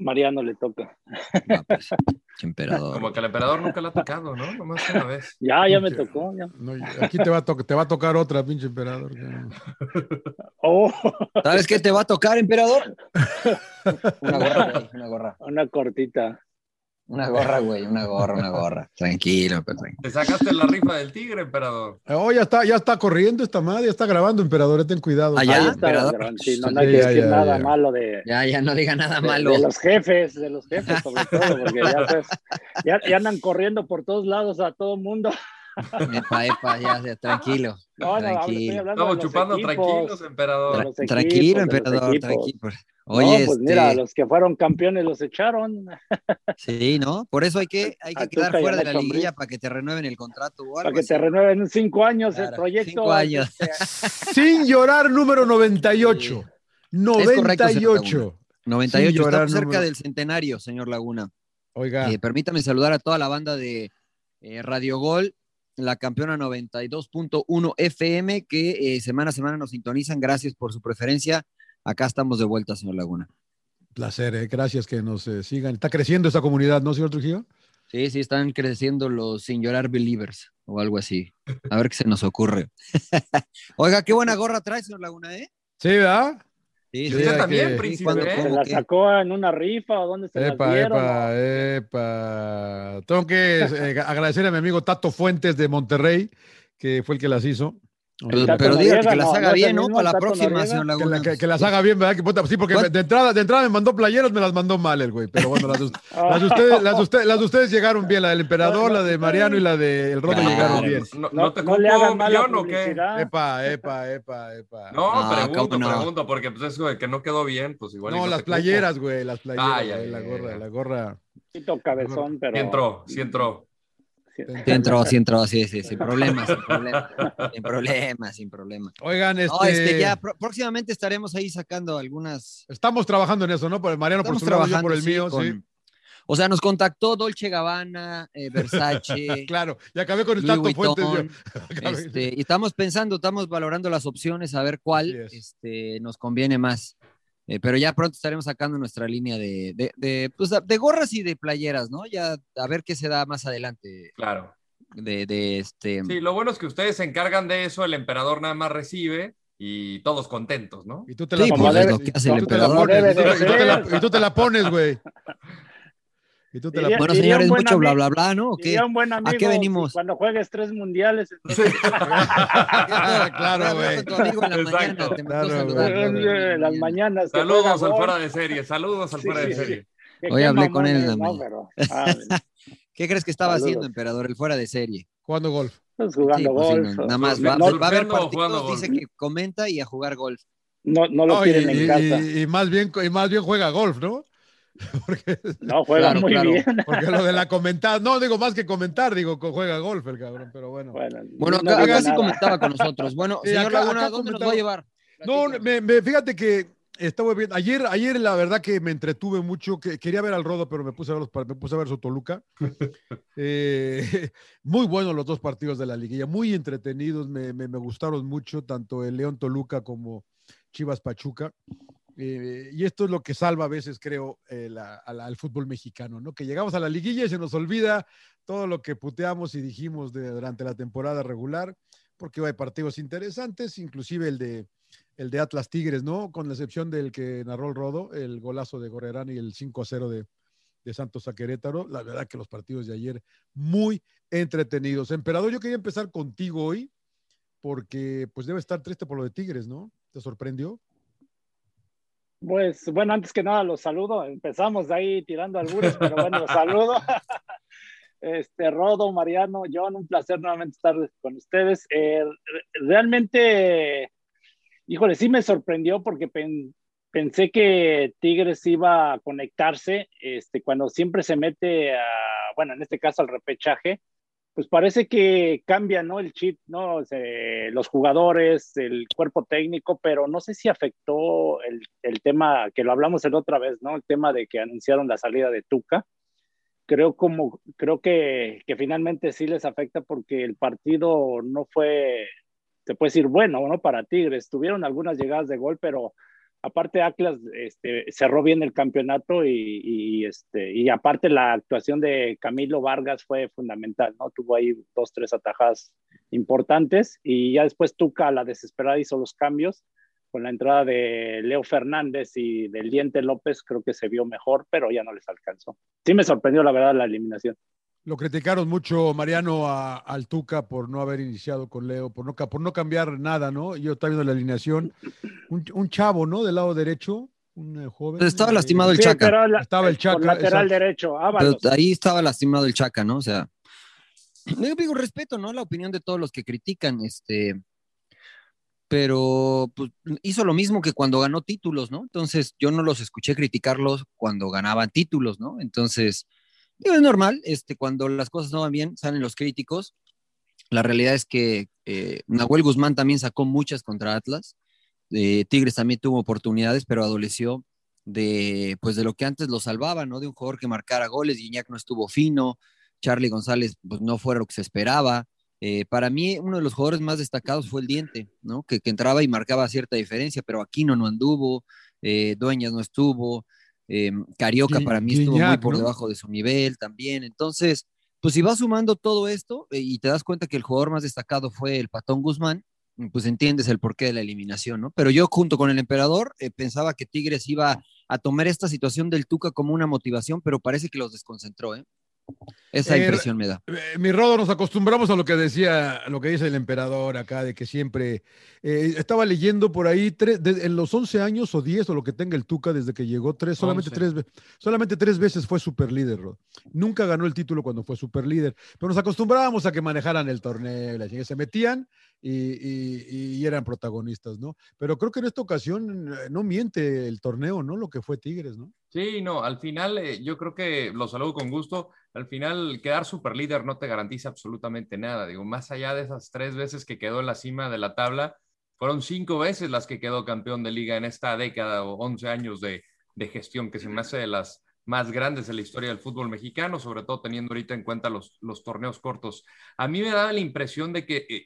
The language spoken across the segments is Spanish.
Mariano le toca. No, pues, emperador. Como que el emperador nunca le ha tocado, ¿no? Nomás una vez. Ya, ya me tocó. Ya. No, aquí te va, a te va a tocar otra, pinche emperador. Oh. ¿Sabes qué te va a tocar, emperador? Una gorra, güey, una gorra. Una cortita. Una gorra, güey, una gorra, una gorra. Tranquilo, pero tranquilo. Te sacaste la rifa del tigre, emperador. Oh, ya está, ya está corriendo esta madre, ya está grabando, emperador, ten cuidado. Ah, ya, está, emperador. sí, no, no hay que ya, decir ya, nada ya. malo de, Ya, ya no diga nada de- malo. de los jefes, de los jefes sobre todo, porque ya, pues, ya, ya andan corriendo por todos lados a todo mundo. Epa, epa, ya, ya, tranquilo. No, no, tranquilo. Estamos chupando equipos. tranquilos, emperador. Tra- tranquilo, emperador, tranquilo. Oye, no, pues mira, este, los que fueron campeones los echaron. sí, ¿no? Por eso hay que, hay que quedar fuera de la liguilla para que te renueven el contrato o Para que te renueven en cinco años el proyecto. cinco años. Sin llorar, número 98. correcto, 98. 98, Sin llorar, estamos cerca número- del centenario, señor Laguna. Oiga, Eh, permítame saludar a toda la banda de eh, Radio Gol, la campeona 92.1 FM, que eh, semana a semana nos sintonizan. Gracias por su preferencia. Acá estamos de vuelta, señor Laguna. placer, eh, gracias que nos eh, sigan. Está creciendo esta comunidad, ¿no, señor Trujillo? Sí, sí, están creciendo los sin llorar believers o algo así. A ver qué se nos ocurre. Oiga, qué buena gorra trae, señor Laguna, ¿eh? Sí, ¿verdad? Sí, Sí, también, que- príncipe. cuando- ¿eh? ¿Se ¿Cómo la sacó en una rifa o dónde se las Epa, dieron? epa, epa. Tengo que eh, agradecer a mi amigo Tato Fuentes de Monterrey, que fue el que las hizo. Pero, dígale que las haga no bien, ¿no? Para la próxima, Noriega. señor Que, Laguna. la- que- que las haga bien, ¿verdad? Que puta, sí, porque ¿Cuál? de entrada, de entrada me mandó playeras, me las mandó mal el güey. Pero bueno, las de, Ah. las de ustedes, las de ustedes, las de ustedes llegaron bien, la del emperador, la de Mariano y la del Rodo Claro. llegaron bien. ¿No, No, te no le hagan mala millón o qué? Epa, epa, epa, epa. No, Ah, pregunto, pregunto, porque pues eso de que no quedó bien, pues igual. No, las playeras, güey, las playeras, ay, la gorra, la gorra. Poquito cabezón, pero. Sí entró, sí entró. Sí. Entró, sí entró, sí, sí, sin problema, sin problema. Sin problema, sin problema. Oigan, este, No, este, ya pró- próximamente estaremos ahí sacando algunas. estamos trabajando en eso, ¿no? Por el Mariano por Estamos su lado, yo trabajando por el sí, mío, con- sí. O sea, nos contactó Dolce Gabbana, eh, Versace, Claro, y acabé con el Louis yo. Vuitton, este, y estamos pensando, estamos valorando las opciones a ver cuál es. este, nos conviene más. Eh, pero ya pronto estaremos sacando nuestra línea de, de, de, pues, de gorras y de playeras, ¿no? Ya a ver qué se da más adelante Claro. de, de este. Sí, lo bueno es que ustedes se encargan de eso, el emperador nada más recibe y todos contentos, ¿no? Y tú te la pues, pones. es lo que hace el y tú te la Bueno, señores, mucho bla, bla, bla, ¿no? ¿O qué? Diría un buen amigo, qué venimos? Cuando juegues tres mundiales. en mañana mandó Claro, güey. güey, en la las mañana. mañanas. Saludos al fuera de serie, saludos al Sí, fuera de serie. Hoy hablé con él en la mamones, ¿no? Pero, ah, ¿Qué crees que estaba Saludos. haciendo, emperador? El fuera de serie. Jugando golf. pues Sí, jugando pues sí, golf. no, nada más va, no, va a haber partidos, golf. dice que comenta y a jugar golf. No, no lo No, y, quieren en y- casa. y- y más bien, y más bien juega golf, ¿no? Porque, No, juega Claro, muy claro. bien. porque lo de la comentar, no digo más que comentar, digo que juega golf el cabrón, pero bueno. Bueno, Bueno, no acá, sí comentaba con nosotros. Bueno, Sí, señor acá- Laguna, acá ¿dónde nos va a llevar? No, me, me- fíjate que estaba bien. Ayer, ayer la verdad que me entretuve mucho, que quería ver al Rodo, pero me puse a ver, los, me puse a ver su Toluca. Eh, muy buenos los dos partidos de la liguilla, muy entretenidos, me, me- me gustaron mucho, tanto el León Toluca como Chivas Pachuca. Eh, y esto es lo que salva a veces, creo, eh, la- al fútbol mexicano, ¿no? Que llegamos a la liguilla y se nos olvida todo lo que puteamos y dijimos durante la temporada regular, porque hay partidos interesantes, inclusive el de, el de Atlas Tigres, ¿no? Con la excepción del que narró el Rodo, el golazo de Gorrerán y el 5 a 0 de, de Santos a Querétaro. La verdad que los partidos de ayer muy entretenidos. Emperador, yo quería empezar contigo hoy, porque pues debe estar triste por lo de Tigres, ¿no? ¿Te sorprendió? Pues bueno, antes que nada los saludo. Empezamos de ahí tirando albures, pero bueno, los saludo. Este, Rodo, Mariano, John, un placer nuevamente estar con ustedes. Eh, re- realmente, híjole, sí me sorprendió porque pen- pensé que Tigres iba a conectarse este, cuando siempre se mete a, bueno, en este caso al repechaje, pues parece que cambia, ¿no? El chip, ¿no? Los jugadores, el cuerpo técnico, pero no sé si afectó el, el tema, que lo hablamos el otra vez, ¿no? El tema de que anunciaron la salida de Tuca. Creo, como, creo que, que finalmente sí les afecta porque el partido no fue, se puede decir, bueno, ¿no? Para Tigres. Tuvieron algunas llegadas de gol, pero aparte Atlas este, cerró bien el campeonato y, este, y aparte la actuación de Camilo Vargas fue fundamental, ¿no? Tuvo ahí dos, tres atajadas importantes y ya después Tuca la desesperada hizo los cambios con la entrada de Leo Fernández y del Diente López creo que se vio mejor, pero ya no les alcanzó. Sí me sorprendió la verdad la eliminación. Lo criticaron mucho Mariano a, al Tuca por no haber iniciado con Leo, por no, por no cambiar nada, ¿no? Yo estaba viendo la alineación. Un, chavo, ¿no? Del lado derecho, un eh, joven. estaba eh, lastimado el Chaca. estaba el Chaca. lateral derecho, ahí estaba lastimado el Chaca, ¿no? O sea, yo digo respeto, ¿no? La opinión de todos los que critican, este, pero pues, hizo lo mismo que cuando ganó títulos, ¿no? Entonces yo no los escuché criticarlos cuando ganaban títulos, ¿no? Entonces, es normal, este, cuando las cosas no van bien, salen los críticos. La realidad es que eh, Nahuel Guzmán también sacó muchas contra Atlas. Eh, Tigres también tuvo oportunidades, pero adoleció de, pues, de lo que antes lo salvaba, ¿no? De un jugador que marcara goles, Guiñac no estuvo fino, Charlie González pues, no fue lo que se esperaba. Eh, para mí, uno de los jugadores más destacados fue el Diente, ¿no? Que, entraba y marcaba cierta diferencia, pero Aquino no anduvo, Dueñas no estuvo, eh, Carioca para mí estuvo muy por debajo de su nivel también. Entonces, pues si vas sumando todo esto y te das cuenta que el jugador más destacado fue el Patón Guzmán, pues entiendes el porqué de la eliminación, ¿no? Pero yo junto con el emperador pensaba que Tigres iba a tomar esta situación del Tuca como una motivación, pero parece que los desconcentró, ¿eh? Esa eh, impresión me da. Eh, mi Rodo, nos acostumbramos a lo que decía, lo que dice el emperador acá, de que siempre eh, estaba leyendo por ahí en los 11 años o 10 o lo que tenga el Tuca desde que llegó, tres, solamente, tres, solamente tres veces fue super líder, Nunca ganó el título cuando fue super líder, pero nos acostumbrábamos a que manejaran el torneo, se metían y, eran protagonistas, ¿no? Pero creo que en esta ocasión no miente el torneo, ¿no? Lo que fue Tigres, ¿no? Sí, no, al final yo creo que lo saludo con gusto al final quedar super líder no te garantiza absolutamente nada. Digo, más allá de esas tres veces que quedó en la cima de la tabla, fueron cinco veces las que quedó campeón de liga en esta década o once años de, gestión, que se me hace de las más grandes de la historia del fútbol mexicano, sobre todo teniendo ahorita en cuenta los, los torneos cortos. A mí me da la impresión de que eh,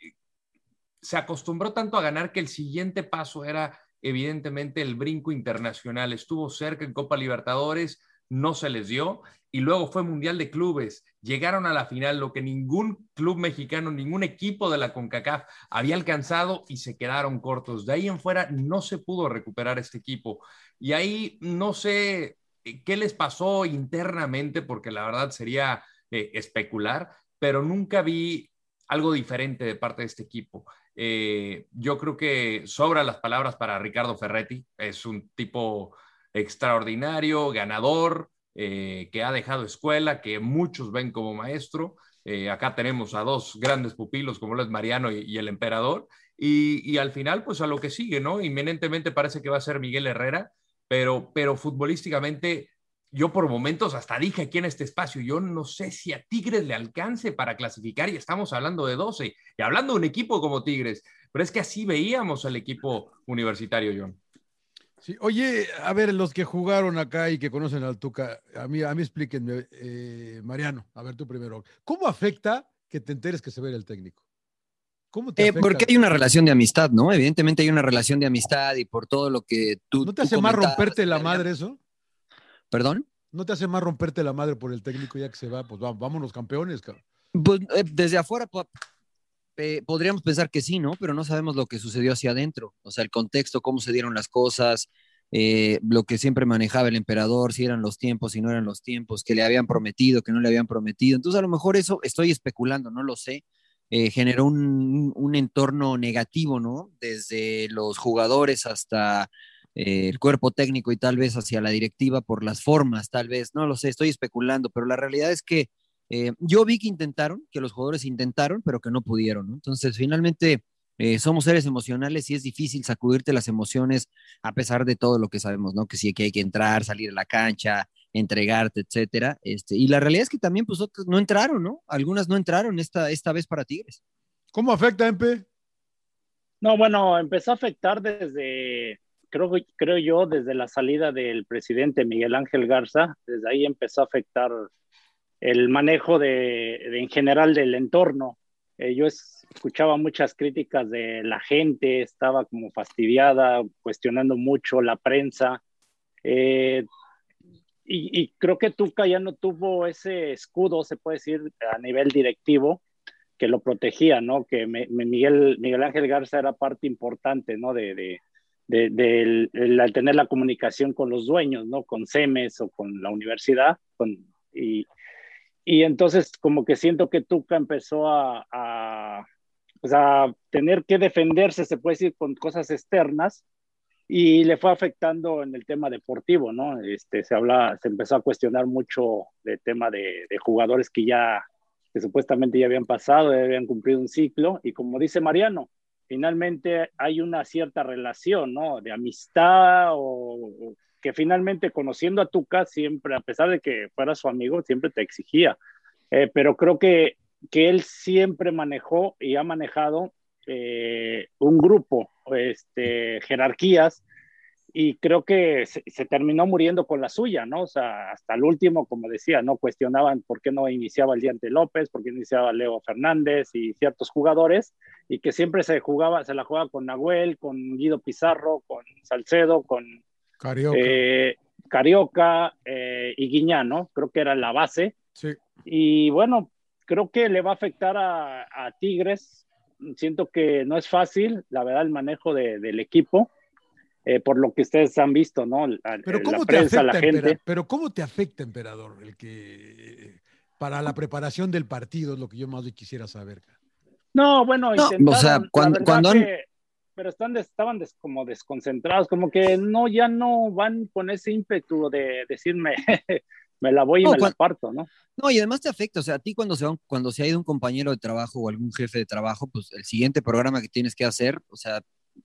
se acostumbró tanto a ganar que el siguiente paso era evidentemente el brinco internacional. Estuvo cerca en Copa Libertadores, no se les dio y luego fue Mundial de Clubes. Llegaron a la final, lo que ningún club mexicano, ningún equipo de la CONCACAF había alcanzado y se quedaron cortos. De ahí en fuera no se pudo recuperar este equipo. Y ahí no sé eh, qué les pasó internamente, porque la verdad sería eh, especular, pero nunca vi algo diferente de parte de este equipo. Eh, yo creo que sobran las palabras para Ricardo Ferretti. Es un tipo extraordinario, ganador, eh, que ha dejado escuela, que muchos ven como maestro. Eh, acá tenemos a dos grandes pupilos como lo es Mariano y, el emperador. Y, al final, pues a lo que sigue, ¿no? Inminentemente parece que va a ser Miguel Herrera, pero, pero futbolísticamente yo por momentos hasta dije aquí en este espacio, yo no sé si a Tigres le alcance para clasificar y estamos hablando de 12 y hablando de un equipo como Tigres, pero es que así veíamos al equipo universitario, John oye, a ver, los que jugaron acá y que conocen al Tuca, a mí, a mí explíquenme, eh, Mariano, a ver tú primero, ¿cómo afecta que te enteres que se ve el técnico? ¿Cómo te eh, porque hay una relación de amistad, ¿no? Evidentemente hay una relación de amistad y por todo lo que tú. ¿No te hace más romperte la madre eso? ¿Perdón? ¿No te hace más romperte la madre por el técnico ya que se va? Pues vámonos campeones, cabrón. Pues, eh, desde afuera, podríamos pensar que sí, ¿no? Pero no sabemos lo que sucedió hacia adentro, o sea, el contexto, cómo se dieron las cosas, eh, lo que siempre manejaba el emperador, si eran los tiempos, si no eran los tiempos, que le habían prometido, que no le habían prometido. Entonces, a lo mejor eso estoy especulando, no lo sé. Eh, generó un, un, entorno negativo, ¿no? Desde los jugadores hasta eh, el cuerpo técnico y tal vez hacia la directiva por las formas, tal vez, no lo sé, estoy especulando, pero la realidad es que eh, yo vi que intentaron, que los jugadores intentaron, pero que no pudieron, Entonces, finalmente, eh, somos seres emocionales y es difícil sacudirte las emociones a pesar de todo lo que sabemos, ¿no? Que sí que hay que entrar, salir a la cancha, entregarte, etcétera. Este, y la realidad es que también, pues, otras no entraron, ¿no? Algunas no entraron esta, esta vez para Tigres. ¿Cómo afecta, Empe? No, bueno, empezó a afectar desde, creo, creo yo, desde la salida del presidente Miguel Ángel Garza, desde ahí empezó a afectar el manejo de, en general del entorno. eh, yo escuchaba muchas críticas de la gente, estaba como fastidiada, cuestionando mucho la prensa. Eh, y, creo que Tuca ya no tuvo ese escudo, se puede decir, a nivel directivo, que lo protegía, ¿no? Que Miguel, Miguel Ángel Garza era parte importante, ¿no? De, de, de, tener la comunicación con los dueños, ¿no? Con CEMES o con la universidad. Con, y, y entonces como que siento que Tuca empezó a, pues a tener que defenderse, se puede decir, con cosas externas y le fue afectando en el tema deportivo, ¿no? Este, se habla, se empezó a cuestionar mucho del tema de, de jugadores que ya, que supuestamente ya habían pasado, ya habían cumplido un ciclo, y como dice Mariano, finalmente hay una cierta relación, ¿no? De amistad o, que finalmente conociendo a Tuca siempre, a pesar de que fuera su amigo, siempre te exigía. Eh, pero creo que, que él siempre manejó y ha manejado eh, un grupo, este, jerarquías, y creo que se, terminó muriendo con la suya, ¿no? O sea, hasta el último, como decía, no cuestionaban por qué no iniciaba el Diante López, por qué iniciaba Leo Fernández y ciertos jugadores, y que siempre se jugaba, se la jugaba con Nahuel, con Guido Pizarro, con Salcedo, con Carioca, eh, Carioca eh, y Guiñano, creo que era la base. Sí. Y bueno, creo que le va a afectar a, Tigres. Siento que no es fácil, la verdad, el manejo del equipo. Eh, por lo que ustedes han visto, ¿no? pero ¿cómo te afecta, la gente. Pero ¿cómo te afecta, emperador, el que para la preparación del partido es lo que yo más quisiera saber? No, bueno, no, o sea, cuando, cuando pero están, estaban como desconcentrados, como que no, ya no van con ese ímpetu de decirme, me la voy y me la parto, ¿no? No, y además te afecta, o sea, a ti cuando se, cuando se ha ido un compañero de trabajo o algún jefe de trabajo, pues el siguiente programa que tienes que hacer, o sea,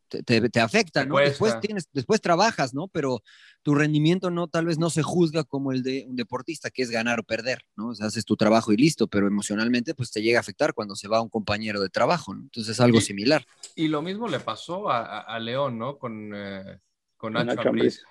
te, afecta, ¿no? Después, tienes, después trabajas, ¿no? Pero tu rendimiento no, tal vez no se juzga como el de un deportista, que es ganar o perder, ¿no? O sea, haces tu trabajo y listo, pero emocionalmente pues te llega a afectar cuando se va un compañero de trabajo, ¿no? Entonces es algo similar. Y lo mismo le pasó a, León, ¿no? Con... Eh, con Nacho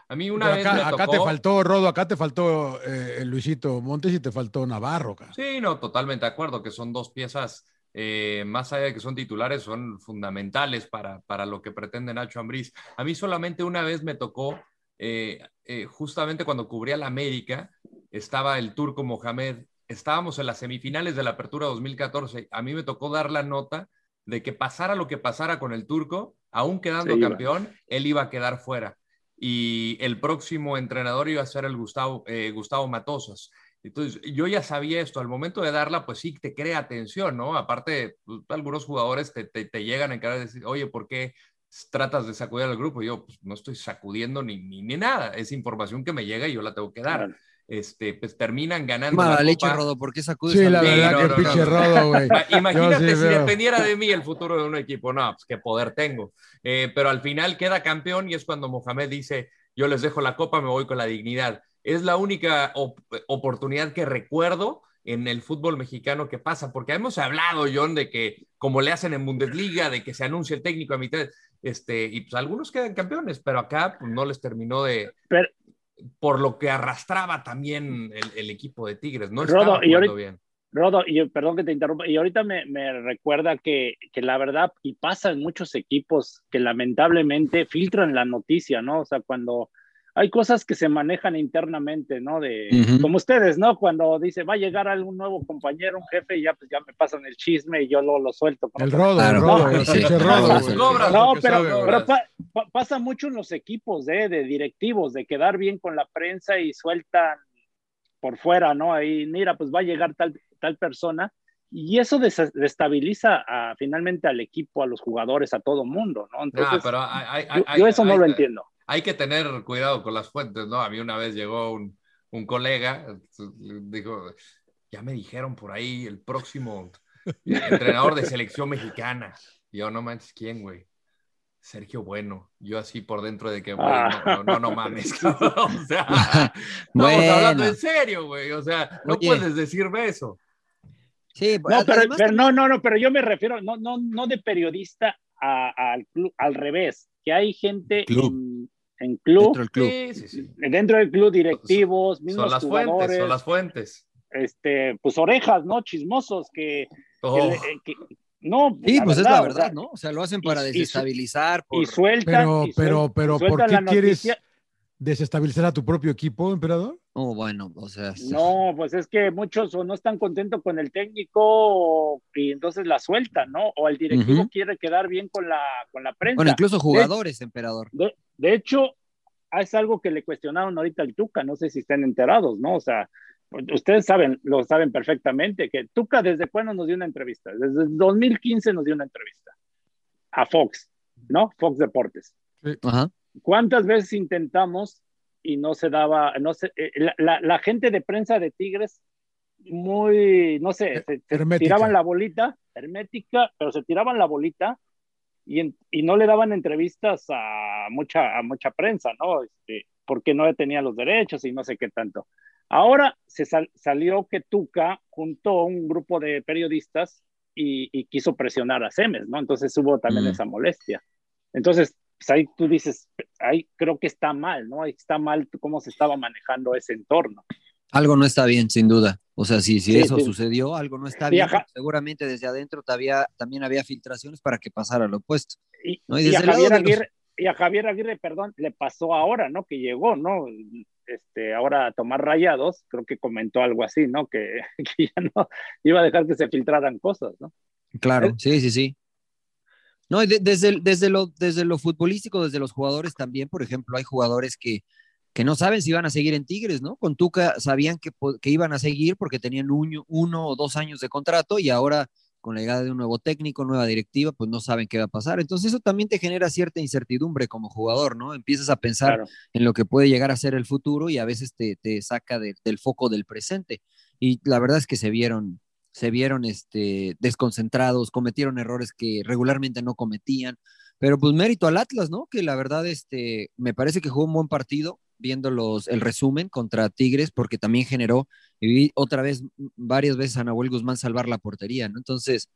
A mí una vez acá, te faltó, Rodo, acá te faltó eh, Luisito Montes y te faltó Navarro. Sí, no, totalmente de acuerdo, que son dos piezas eh, más allá de que son titulares, son fundamentales para, para lo que pretende Nacho Ambriz. A mí solamente una vez me tocó, eh, eh, justamente cuando cubría la América, estaba el turco Mohamed, estábamos en las semifinales de la Apertura 2014, a mí me tocó dar la nota de que pasara lo que pasara con el turco, aún quedando campeón, él iba a quedar fuera. Y el próximo entrenador iba a ser el Gustavo, Gustavo Matosas. Entonces, yo ya sabía esto, al momento de darla, pues sí, te crea atención, ¿no? Aparte, pues, algunos jugadores te, te, llegan a encarar y decir, oye, ¿por qué tratas de sacudir al grupo? Y yo, pues no estoy sacudiendo ni, ni, ni, nada, es información que me llega y yo la tengo que dar. Este, pues terminan ganando. Mala leche, Rodo, ¿por qué sacudes Sí, la verdad, que pinche Rodo, güey. Imagínate si dependiera de mí el futuro de un equipo, no, pues qué poder tengo. Eh, pero al final queda campeón y es cuando Mohamed dice, yo les dejo la copa, me voy con la dignidad es la única oportunidad que recuerdo en el fútbol mexicano que pasa, porque hemos hablado, John, de que como le hacen en Bundesliga, de que se anuncia el técnico a mitad, este, y pues algunos quedan campeones, pero acá pues, no les terminó de... por lo que arrastraba también el, equipo de Tigres, no estaba Rodo, y bien. Rodo, y perdón que te interrumpa, y ahorita me, me recuerda que, que, la verdad, y pasa en muchos equipos que lamentablemente filtran la noticia, ¿no? O sea, cuando hay cosas que se manejan internamente, ¿no? De, como ustedes, ¿no? Cuando dice, va a llegar algún nuevo compañero, un jefe, y ya, pues, ya me pasan el chisme y yo lo, lo suelto. El rodo, el rodo, No, pero, pasa mucho en los equipos, ¿eh? De directivos, de quedar bien con la prensa y sueltan por fuera, ¿no? Ahí, mira, pues va a llegar tal, tal persona. Y eso destabiliza finalmente al equipo, a los jugadores, a todo mundo, ¿no? Entonces, pero yo, eso no lo entiendo hay que tener cuidado con las fuentes, ¿no? A mí una vez llegó un, un colega, dijo, ya me dijeron por ahí el próximo entrenador de selección mexicana. Y yo, no manches, ¿quién, güey? Sergio Bueno. Yo así por dentro de que, güey, no, no, no, mames, O sea, estamos hablando en serio, güey. O sea, no puedes decirme eso. Sí, no, pero, no, no, no, pero yo me refiero, no, no, no de periodista al, al revés, que hay gente en club, dentro del club, dentro del club directivos, mismos son las jugadores, fuentes, son las fuentes. Este, pues orejas, ¿no? Chismosos que, oh. No, Sí, pues es verdad, la o verdad, sea, ¿no? O sea, lo hacen para y desestabilizar. Y por- sueltan. Pero, y pero, pero, ¿por qué quieres noticia. Desestabilizar a tu propio equipo, emperador? Oh, bueno, o sea, No, pues es que muchos o no están contentos con el técnico y entonces la sueltan, ¿no? O el directivo quiere quedar bien con la, con la prensa. bueno, incluso jugadores, emperador. De, de hecho, es algo que le cuestionaron ahorita al Tuca, no sé si estén enterados, ¿no? O sea, ustedes saben, lo saben perfectamente, que Tuca desde cuándo nos dio una entrevista, desde el 2015 nos dio una entrevista a Fox, ¿no? Fox Deportes. Ajá. ¿Cuántas veces intentamos y no se daba, no sé, eh, la, la- la gente de prensa de Tigres, muy, no sé, se, tiraban la bolita, hermética, pero se tiraban la bolita y, en- y no le daban entrevistas a mucha, a mucha prensa, ¿no? Este, porque no tenía los derechos y no sé qué tanto. Ahora se sal- salió que Tuca juntó un grupo de periodistas y, y quiso presionar a Semes, ¿no? Entonces hubo también Mm. esa molestia. Entonces, pues ahí tú dices, ahí creo que está mal, ¿no? Ahí está mal cómo se estaba manejando ese entorno. Algo no está bien, sin duda. O sea, si, si Sí, eso sí. sucedió, algo no está bien. Seguramente desde adentro también había filtraciones para que pasara lo opuesto. Y, No, y y desde a Javier los- Aguirre, y a Javier Aguirre, perdón, le pasó ahora, ¿no? Que llegó, ¿no? Este, ahora a tomar rayados, creo que comentó algo así, ¿no? Que, que ya no iba a dejar que se filtraran cosas, ¿no? Claro, Eh. sí, sí, sí. No, de- desde, el- desde, lo, desde lo futbolístico, desde los jugadores también, por ejemplo, hay jugadores que, que no saben si van a seguir en Tigres, ¿no? Con Tuca sabían que, que iban a seguir porque tenían un- uno o dos años de contrato y ahora con la llegada de un nuevo técnico, nueva directiva, pues no saben qué va a pasar. Entonces eso también te genera cierta incertidumbre como jugador, ¿no? Empiezas a pensar Claro. en lo que puede llegar a ser el futuro y a veces te, te saca de- del foco del presente. Y la verdad es que se vieron, se vieron este, desconcentrados, cometieron errores que regularmente no cometían, pero pues mérito al Atlas, ¿no? Que la verdad este, me parece que jugó un buen partido viendo los, el resumen contra Tigres, porque también generó, y vi otra vez, varias veces a Nahuel Guzmán salvar la portería, ¿no? Entonces,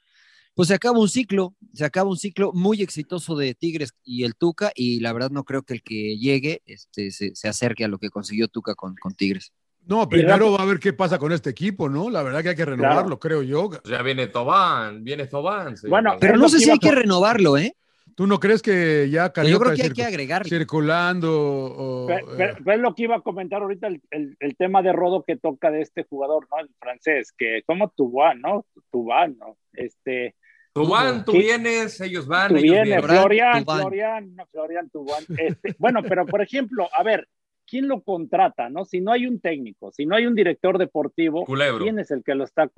pues se acaba un ciclo, se acaba un ciclo muy exitoso de Tigres y el Tuca, y la verdad no creo que el que llegue este, se, se acerque a lo que consiguió Tuca con, con Tigres. No, primero va a ver qué pasa con este equipo, ¿no? La verdad que hay que renovarlo, creo yo. Ya viene Tobán, viene Tobán. Bueno. Pero no sé si hay que renovarlo, ¿eh? ¿Tú no crees que ya Yo creo que hay circu- que agregarle. circulando o, Pero, eh, pero- pero es lo que iba a comentar ahorita el, el- el tema de Rodo que toca de este jugador, ¿no? El francés, que como Tubán, ¿no? Tubán, ¿no? Este, Tú van, tú vienes, ellos van, tú ellos vienes, Florian, Tubán. Florian, no, Florian Tubán. Este, bueno, pero por ejemplo, a ver, ¿quién lo contrata, no? Si no hay un técnico, si no hay un director deportivo, Culebro. ¿quién es el que lo está?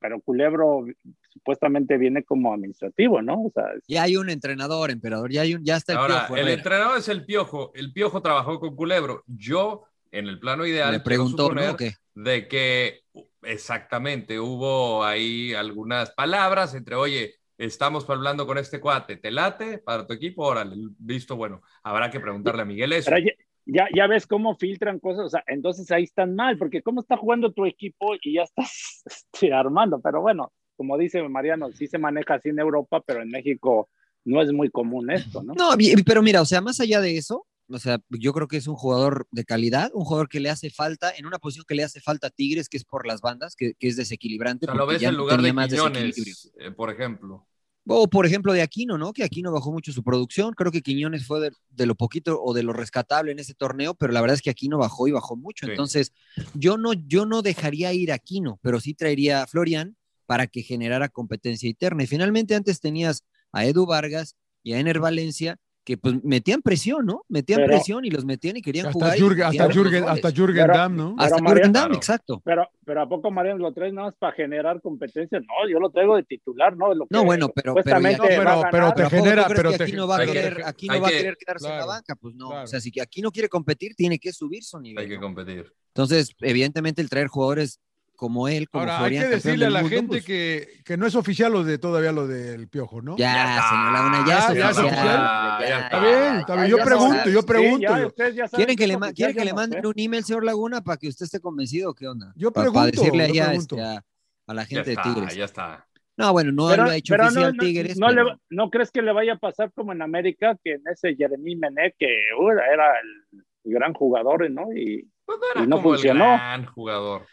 Pero Culebro supuestamente viene como administrativo, ¿no? O sea, es- Ya hay un entrenador, emperador, ya, hay un, ya está el Ahora, Piojo el entrenador es el Piojo. El Piojo trabajó con Culebro. Yo, en el plano ideal, Le preguntó, ¿no? Que de que exactamente hubo ahí algunas palabras entre, oye, estamos hablando con este cuate, ¿te late para tu equipo? Órale, visto, bueno, habrá que preguntarle a Miguel eso. Pero ya, ya, ves cómo filtran cosas, o sea, entonces ahí están mal, porque cómo está jugando tu equipo y ya estás este, armando, pero bueno, como dice Mariano, sí se maneja así en Europa, pero en México no es muy común esto, ¿no? No, pero mira, o sea, más allá de eso, o sea, yo creo que es un jugador de calidad, un jugador que le hace falta, en una posición que le hace falta a Tigres, que es por las bandas, que, que es desequilibrante. O sea, lo ves ya en lugar de. Quiñones, eh, por ejemplo. O por ejemplo de Aquino, ¿no? Que Aquino bajó mucho su producción. Creo que Quiñones fue de, de lo poquito o de lo rescatable en ese torneo, pero la verdad es que Aquino bajó y bajó mucho. Sí. Entonces, yo no, yo no dejaría ir a Aquino, pero sí traería a Florian para que generara competencia interna. Y finalmente antes tenías a Edu Vargas y a Ener Valencia que pues metían presión, ¿no? Metían Pero- presión y los metían y querían hasta jugar. Jürgen, hasta Jürgen, hasta Jürgen Pero- Damm, ¿no? Pero Hasta Mariano- Jürgen Damm, Claro. exacto. Pero, pero ¿a poco Mariano lo traes nada más para generar competencia? No, yo lo traigo de titular, ¿no? Lo que No, bueno, pero- pero ya- No, pero- te ¿Pero a poco genera- pero te- aquí no va a que- querer, aquí no va a que- querer quedarse en la banca, pues no. claro. O sea, si aquí no quiere competir, tiene que subir su nivel. Hay que ¿no? competir. Entonces, evidentemente, el traer jugadores como él, como Ahora, Florian, hay que decirle a la mundo, gente pues, que, que no es oficial lo de todavía lo del piojo, ¿no? Ya, Ya está. señor Laguna, ya, Ya, es ya es oficial. oficial. ya, Ya ya, está Está bien, ya, está bien. Yo ya pregunto, yo Sí, pregunto. ¿Quieren que, le, ¿quieren que le manden un email, señor Laguna, para que usted esté convencido o qué onda? Yo Pa- Para, pregunto, decirle allá pregunto. este, a, a la Ya gente de Tigres. ya está. No, bueno, no Pero, lo ha hecho pero oficial no, no, Tigres. no, pero- le- ¿no crees que le vaya a pasar como en América, que en ese Jeremy Mené, que uh, era el gran jugador, ¿no? Y Pues no era Y no como funcionó. el gran jugador.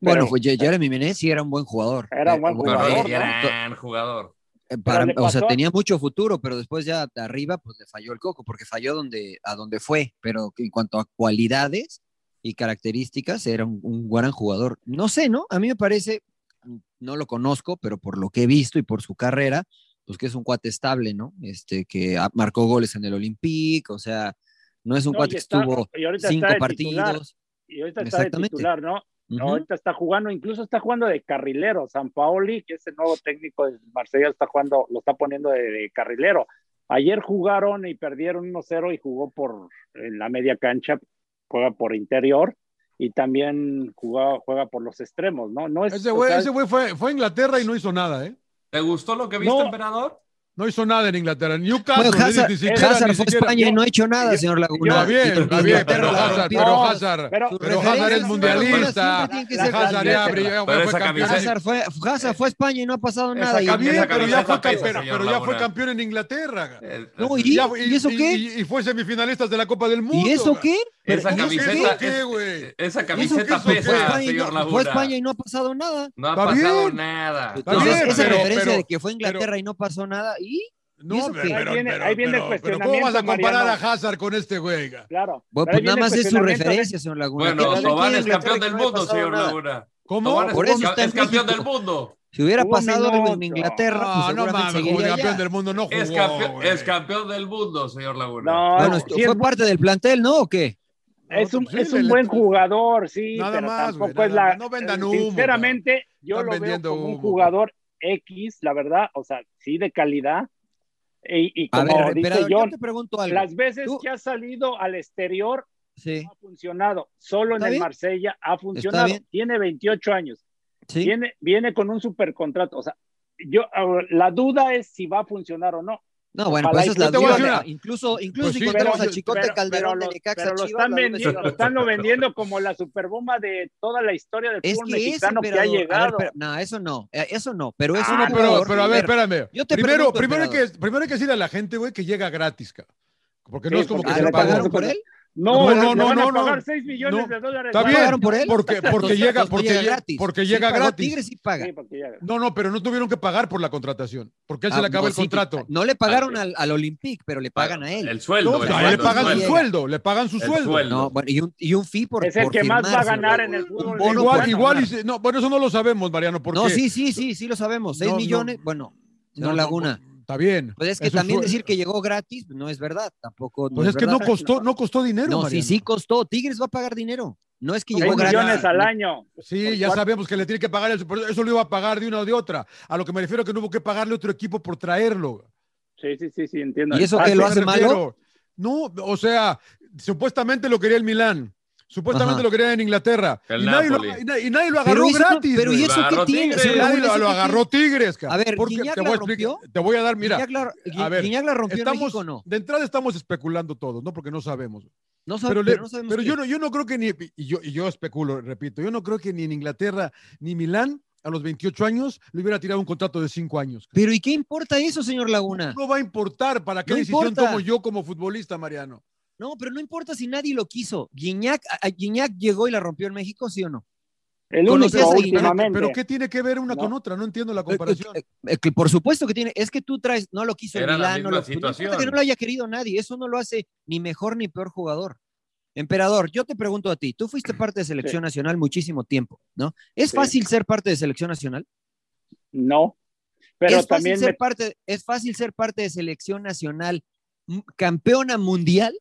Bueno, pues Jeremy Menez sí era un buen jugador. Era un buen jugador, gran jugador. Eh, para- o sea, tenía mucho futuro, pero después ya de arriba, pues le falló el coco, porque falló donde, a donde fue, pero en cuanto a cualidades y características, era un, un gran jugador. No sé, ¿no? A mí me parece, no lo conozco, pero por lo que he visto y por su carrera, pues que es un cuate estable, ¿no? Este, que marcó goles en el Olympique, o sea, no es un No, cuate que estuvo cinco titular, partidos. y ahorita está de Exactamente. titular, ¿no? Ujú. Ahorita está jugando, incluso está jugando de carrilero. San Paoli, que es el nuevo técnico del Marsella, está jugando, lo está poniendo de, de carrilero. Ayer jugaron y perdieron 1-0 y jugó por en la media cancha, juega por interior y también juega, juega por los extremos, ¿no? No es, Ese o güey, sea, ese güey fue, fue a Inglaterra y no hizo nada, ¿eh? ¿Te gustó lo que viste, No. emperador? No hizo nada en Inglaterra. Newcastle, Bueno, Hazard, ni siquiera, Hazard ni fue a siquiera- España y no ha hecho nada, señor Laguna. Va bien, Y- y bien, pero Hazard, pero No, Hazard, pero- pero Hazard es mundialista. Hazard ya, Hazard. brilló, Pero fue esa campeón. camiseta- Hazard fue, Hazard fue a España y no ha pasado Esa nada. y- Está bien, Esa pero ya fue, campeón, señor pero ya fue campeón en Inglaterra. Eh, No, y- Ya- ¿y eso qué? Y, y fue semifinalistas de la Copa del Mundo. ¿Y eso qué? Esa ¿Y eso camiseta, qué? ¿Qué, güey? esa camiseta pesa, Fue a España y señor no- Laguna. fue a España y no ha pasado nada. No ha pasado bien. nada. Entonces, bien, esa pero- referencia pero- de que fue a Inglaterra y no pasó nada, ¿y? No, pero, Ahí viene- pero- ahí viene el pero- pero ¿cómo vas a comparar Mariano. a Hazard con este güey? Claro. Bueno, pues nada más es su referencia, señor Laguna. Bueno, ¿Qué tal Tobán es campeón del no mundo, señor? Laguna. ¿Cómo? Por eso es campeón del mundo. Si hubiera pasado algo en. Inglaterra, pues Ah, no mames, como campeón del mundo no jugó, Es, campeón, güey. es campeón del mundo, señor Laguna. No, Bueno, sí fue parte del plantel, ¿no? ¿O qué? Es un, pues es un buen jugador, sí, Nada pero más, tampoco es la. No vendan humo, Sinceramente, yo Están lo veo como un jugador X, la verdad, o sea, sí de calidad. Y, y como ver, dice yo te pregunto algo. las veces Tú- que ha salido al exterior Sí, ha funcionado. Solo en ¿Está el bien? Marsella ha funcionado. Tiene 28 años. sí. Viene, viene con un supercontrato. O sea, yo, la duda es si va a funcionar o no. No, bueno, pues esa es la duda. decir una- Incluso, incluso Pues si sí, contamos pero- a Chicote pero- Calderón pero de lo- Necaxa pero lo Chivas, están, vendiendo, lo están lo vendiendo como la superbomba de toda la historia del Es fútbol que es mexicano que ha ver, llegado. pero- no, eso no, eh, eso no, pero es Ah, No, pero, pero a ver, espérame. yo te primero, pregunto, primero, hay que, primero hay que decirle a la gente, güey, que llega gratis, cabrón. Porque no Sí, es como porque que se ¿le le pagó. pagaron pagaron por él? No, No, no, no, no, no. pagar 6 millones No. de dólares. Está ¿Le bien, pagaron por él? porque, porque llega, porque gratis. porque llega gratis. Tigres sí paga. Sí, porque llega. No, no, pero no tuvieron que pagar por la contratación, porque él se Ah, le acaba no, el sí, contrato. No le pagaron Ah, al, al Olympique, pero le pagan a él. El sueldo. Le pagan su sueldo, le pagan su El sueldo. sueldo. No, bueno, y un, y un fee por Es el por que más va a ganar en el fútbol igual, igual, no, bueno, eso no lo sabemos, Mariano, porque No, sí, sí, sí, sí lo sabemos. 6 No, no. millones, bueno, no, Laguna. Está bien. Pues es que Eso también fue- decir que llegó gratis no es verdad, tampoco. no Pues es que no costó, no costó dinero, No, sí, Mariano. sí costó. Tigres va a pagar dinero. No es que llegó gratis. millones al año. Sí, ya cuatro- sabemos que le tiene que pagar, el, eso lo iba a pagar de una o de otra. A lo que me refiero que no hubo que pagarle otro equipo por traerlo. Sí, sí, sí, sí, entiendo. ¿Y eso Ah, qué sí. lo hace malo? No, o sea, supuestamente lo quería el Milán. Supuestamente Ajá. lo quería en Inglaterra. El Y nadie, lo, Napoli. y na- y nadie lo Pero agarró eso no- gratis. pero ¿y eso qué tiene? Tigres. Nadie lo, ¿Eso lo qué agarró Tigres. ca. A ver, Porque Guiñac te la voy, a explicar- rompió. te voy a dar, mira, Guiñac la, Gui- a ver, Guiñac la rompió en México no? de entrada estamos especulando todos, ¿no? Porque no sabemos. No sabe- Pero, pero, no sabemos pero yo, no, yo no creo que ni, y yo, y yo especulo, repito, yo no creo que ni en Inglaterra ni Milán a los 28 años le hubiera tirado un contrato de 5 años. Pero ¿y qué importa eso, señor Laguna? No va a importar. ¿Para qué No decisión importa. tomo yo como futbolista, Mariano? No, pero no importa si nadie lo quiso. Guiñac, a- a- Guiñac llegó y la rompió en México, ¿sí o no? El ¿Conocías único últimamente. ¿Pero qué tiene que ver una No. con otra? No entiendo la Eh, comparación. eh, eh, que por supuesto que tiene. Es que tú traes, no lo quiso el Era la Milán, no lo situación. que no lo haya querido nadie. Eso no lo hace ni mejor ni peor jugador. Emperador, yo te pregunto a ti, tú fuiste parte de selección nacional muchísimo tiempo, ¿no? ¿Es Sí. fácil ser parte de selección nacional? No. Pero ¿Es, fácil también ser parte, ¿Es fácil ser parte de selección nacional campeona mundial?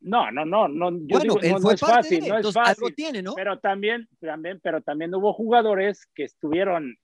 No, no, no, no. Yo bueno, digo, él no, no fue es parte fácil, de, no es entonces algo fácil. tiene, ¿no? Pero también, también, pero también hubo jugadores que estuvieron,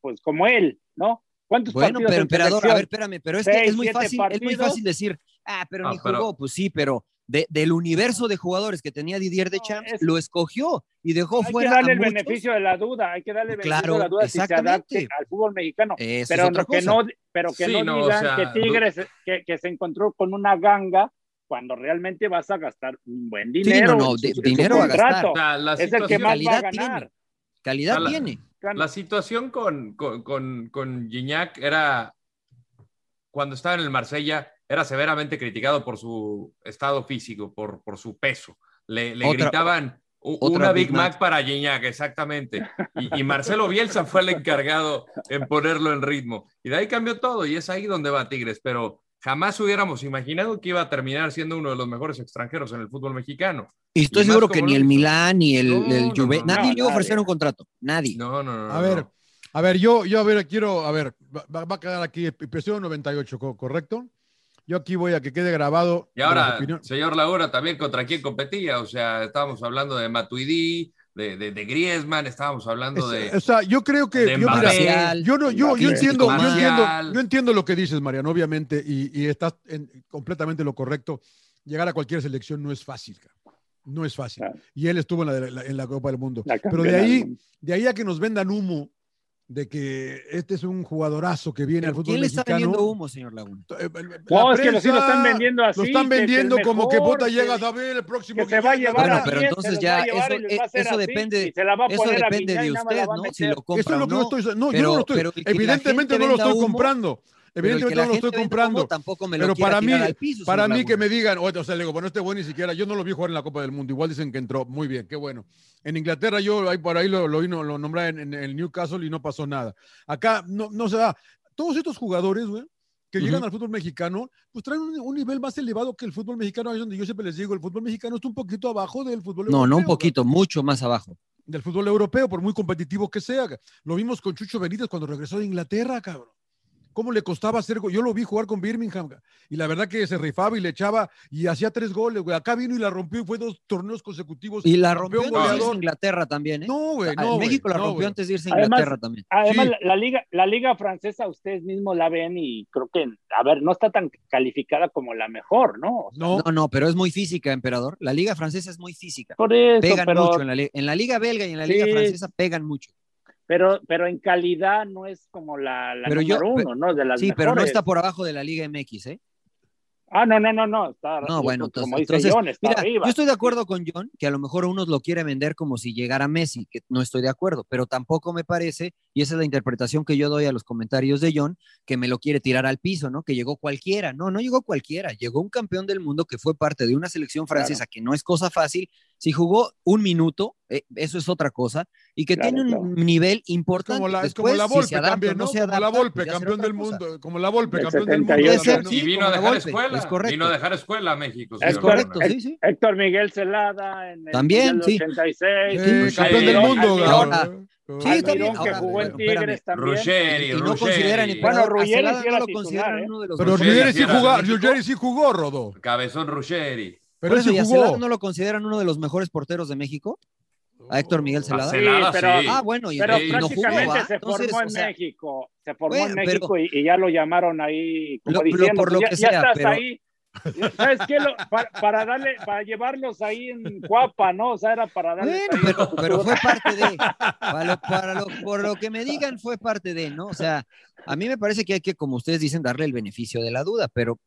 pues como él, ¿no? ¿Cuántos Bueno, partidos pero emperador, a ver, espérame, pero es que es muy fácil, es muy partidos. fácil decir, ah, pero Ah, ni pero- jugó, pues sí, pero de- del universo de jugadores que tenía Didier de No, Champs, es- lo escogió y dejó Hay que fuera darle a el muchos. beneficio de la duda, hay que darle el beneficio Claro, de la duda si se exactamente. adapte al fútbol mexicano. Eso pero es otra que cosa. no, pero que Sí, no, no, o digan sea, que Tigres que, que se encontró con una ganga cuando realmente vas a gastar un buen Sí, dinero. no, no, su- de- su dinero a gastar. O sea, la Es el que más va a calidad ganar. tiene. Calidad La- tiene. la situación con, con, con, con Gignac era, cuando estaba en el Marsella, era severamente criticado por su estado físico, por, por su peso. Le, le Otra- gritaban una Big, Mac. para Gignac, exactamente. Y, Marcelo Bielsa fue el encargado en ponerlo en ritmo. Y de ahí cambió todo y es ahí donde va Tigres. Pero jamás hubiéramos imaginado que iba a terminar siendo uno de los mejores extranjeros en el fútbol mexicano. Y estoy seguro que ni el Milán ni el, Juve, nadie le iba a ofrecer un contrato. Nadie. No, no, no. A ver, a ver, yo, yo a ver, quiero, a ver, va, a quedar aquí, episodio 98, ¿correcto? Yo aquí voy a que quede grabado. Y ahora, señor Laura, también contra quién competía. O sea, estábamos hablando de Matuidi, de, de, Griezmann, estábamos hablando de. O sea, yo creo que. Yo, yo, no, yo, yo, entiendo, yo, entiendo, yo entiendo lo que dices, Mariano, obviamente, y, y estás en completamente lo correcto. Llegar a cualquier selección no es fácil. No es fácil. Y él estuvo en la, en la Copa del Mundo. Pero de ahí, de ahí a que nos vendan humo de que este es un jugadorazo que viene al fútbol ¿Quién le está vendiendo humo, señor Laguna? Eh, no, es que lo, están vendiendo así. Lo están vendiendo como que puta llega a ver el próximo. Que se va a llevar bueno, pero entonces ya eso, eso depende, eso depende de usted, ¿no? Si lo compra eso es lo que no. Yo estoy, no, yo no lo estoy, evidentemente no lo estoy comprando. Evidentemente no lo estoy comprando. tampoco me lo pero para mí, para mí que me digan, o sea, le digo, bueno, este bueno ni siquiera, yo no lo vi jugar en la Copa del Mundo, igual dicen que entró, muy bien, qué bueno. En Inglaterra yo ahí por ahí lo, lo, lo nombré en, el Newcastle y no pasó nada. Acá no, no se da. Todos estos jugadores, güey, que llegan al fútbol mexicano, pues traen un, nivel más elevado que el fútbol mexicano. Ahí es donde yo siempre les digo, el fútbol mexicano está un poquito abajo del fútbol no, europeo. No, no un poquito, mucho más abajo. Del fútbol europeo, por muy competitivo que sea. Lo vimos con Chucho Benítez cuando regresó de Inglaterra, cabrón cómo le costaba hacer. Yo lo vi jugar con Birmingham y la verdad que se rifaba y le echaba y hacía tres goles, güey. Acá vino y la rompió y fue dos torneos consecutivos. Y la rompió antes de irse a Inglaterra también, ¿eh? No, güey, no. México la rompió antes de irse a Inglaterra también. Además, la, liga, la liga francesa, ustedes mismos la ven y creo que, a ver, no está tan calificada como la mejor, ¿no? no. no, pero es muy física, emperador. La liga francesa es muy física. Por eso, pegan mucho en la, en la liga belga y en la liga francesa pegan mucho pero, pero en calidad no es como la, la número uno, ¿no? De las sí, pero no está por abajo de la Liga MX, ¿eh? Ah, no, no, no, no. Está, no, bueno, entonces, Yo estoy de acuerdo con John, que a lo mejor uno lo quiere vender como si llegara Messi, que no estoy de acuerdo, pero tampoco me parece, y esa es la interpretación que yo doy a los comentarios de John, que me lo quiere tirar al piso, ¿no? Que llegó cualquiera. No, no llegó cualquiera, llegó un campeón del mundo que fue parte de una selección francesa que no es cosa fácil. Si jugó un minuto, eh, eso es otra cosa, y que tiene un nivel importante. Como la, es como la Volpe también, ¿no? como la Volpe, pues campeón del mundo, como la Volpe, campeón del mundo. y vino a dejar escuela, vino a dejar escuela a México. Es correcto, sí, sí. Héctor Miguel Celada en el también, sí. 86. campeón del mundo. Ahora, Sí, también. que jugó en Tigres también. Ruggeri, y no consideran bueno, Ruggeri sí no lo consideran ¿eh? uno de los Pero Ruggeri sí jugó, Ruggeri sí jugó, Rodo. Cabezón Ruggeri. Pero eso, jugó. no lo consideran uno de los mejores porteros de México? A Héctor Miguel Celada. Sí, pero, Ah, bueno, y, pero y prácticamente no jugó, se formó en México. Se formó en México y, y, ya lo llamaron ahí como lo, diciendo, lo, por lo ya, que ya sea, estás pero... ahí. ¿Sabes qué? Lo, para, para, darle, para llevarlos ahí en Cuapa, ¿no? O sea, era para darle. Bueno, pero, pero, fue parte de. Para lo, para lo, por lo que me digan, fue parte de, ¿no? O sea, a mí me parece que hay que, como ustedes dicen, darle el beneficio de la duda, pero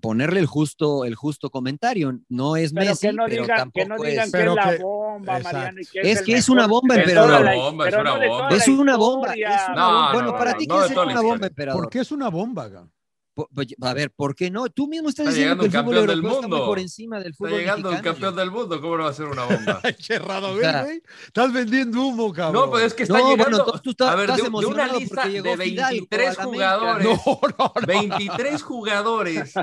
ponerle el justo, el justo comentario. No es pero Messi, que no pero digan, tampoco que no digan es. que es la bomba, Mariano. Y que es, es que es una bomba, Es emperador. una bomba, es una bomba. Es una bomba. Es una No, bomba. Bueno, no, para no, ti, no ¿qué es una bomba, emperador? ¿Por qué es una bomba? A ver, ¿por qué no? Tú mismo estás Está diciendo que el llegando fútbol campeón del europeo está muy mundo. por encima del Está fútbol llegando un mexicano. campeón del mundo, ¿cómo no va a ser una bomba? Cerrado, güey. Estás vendiendo humo, cabrón. No, pues es que está No, bueno, llegando. entonces tú estás- a ver, estás de, de una lista de Fidalgo 23 a la jugadores, No, no, no. 23 jugadores,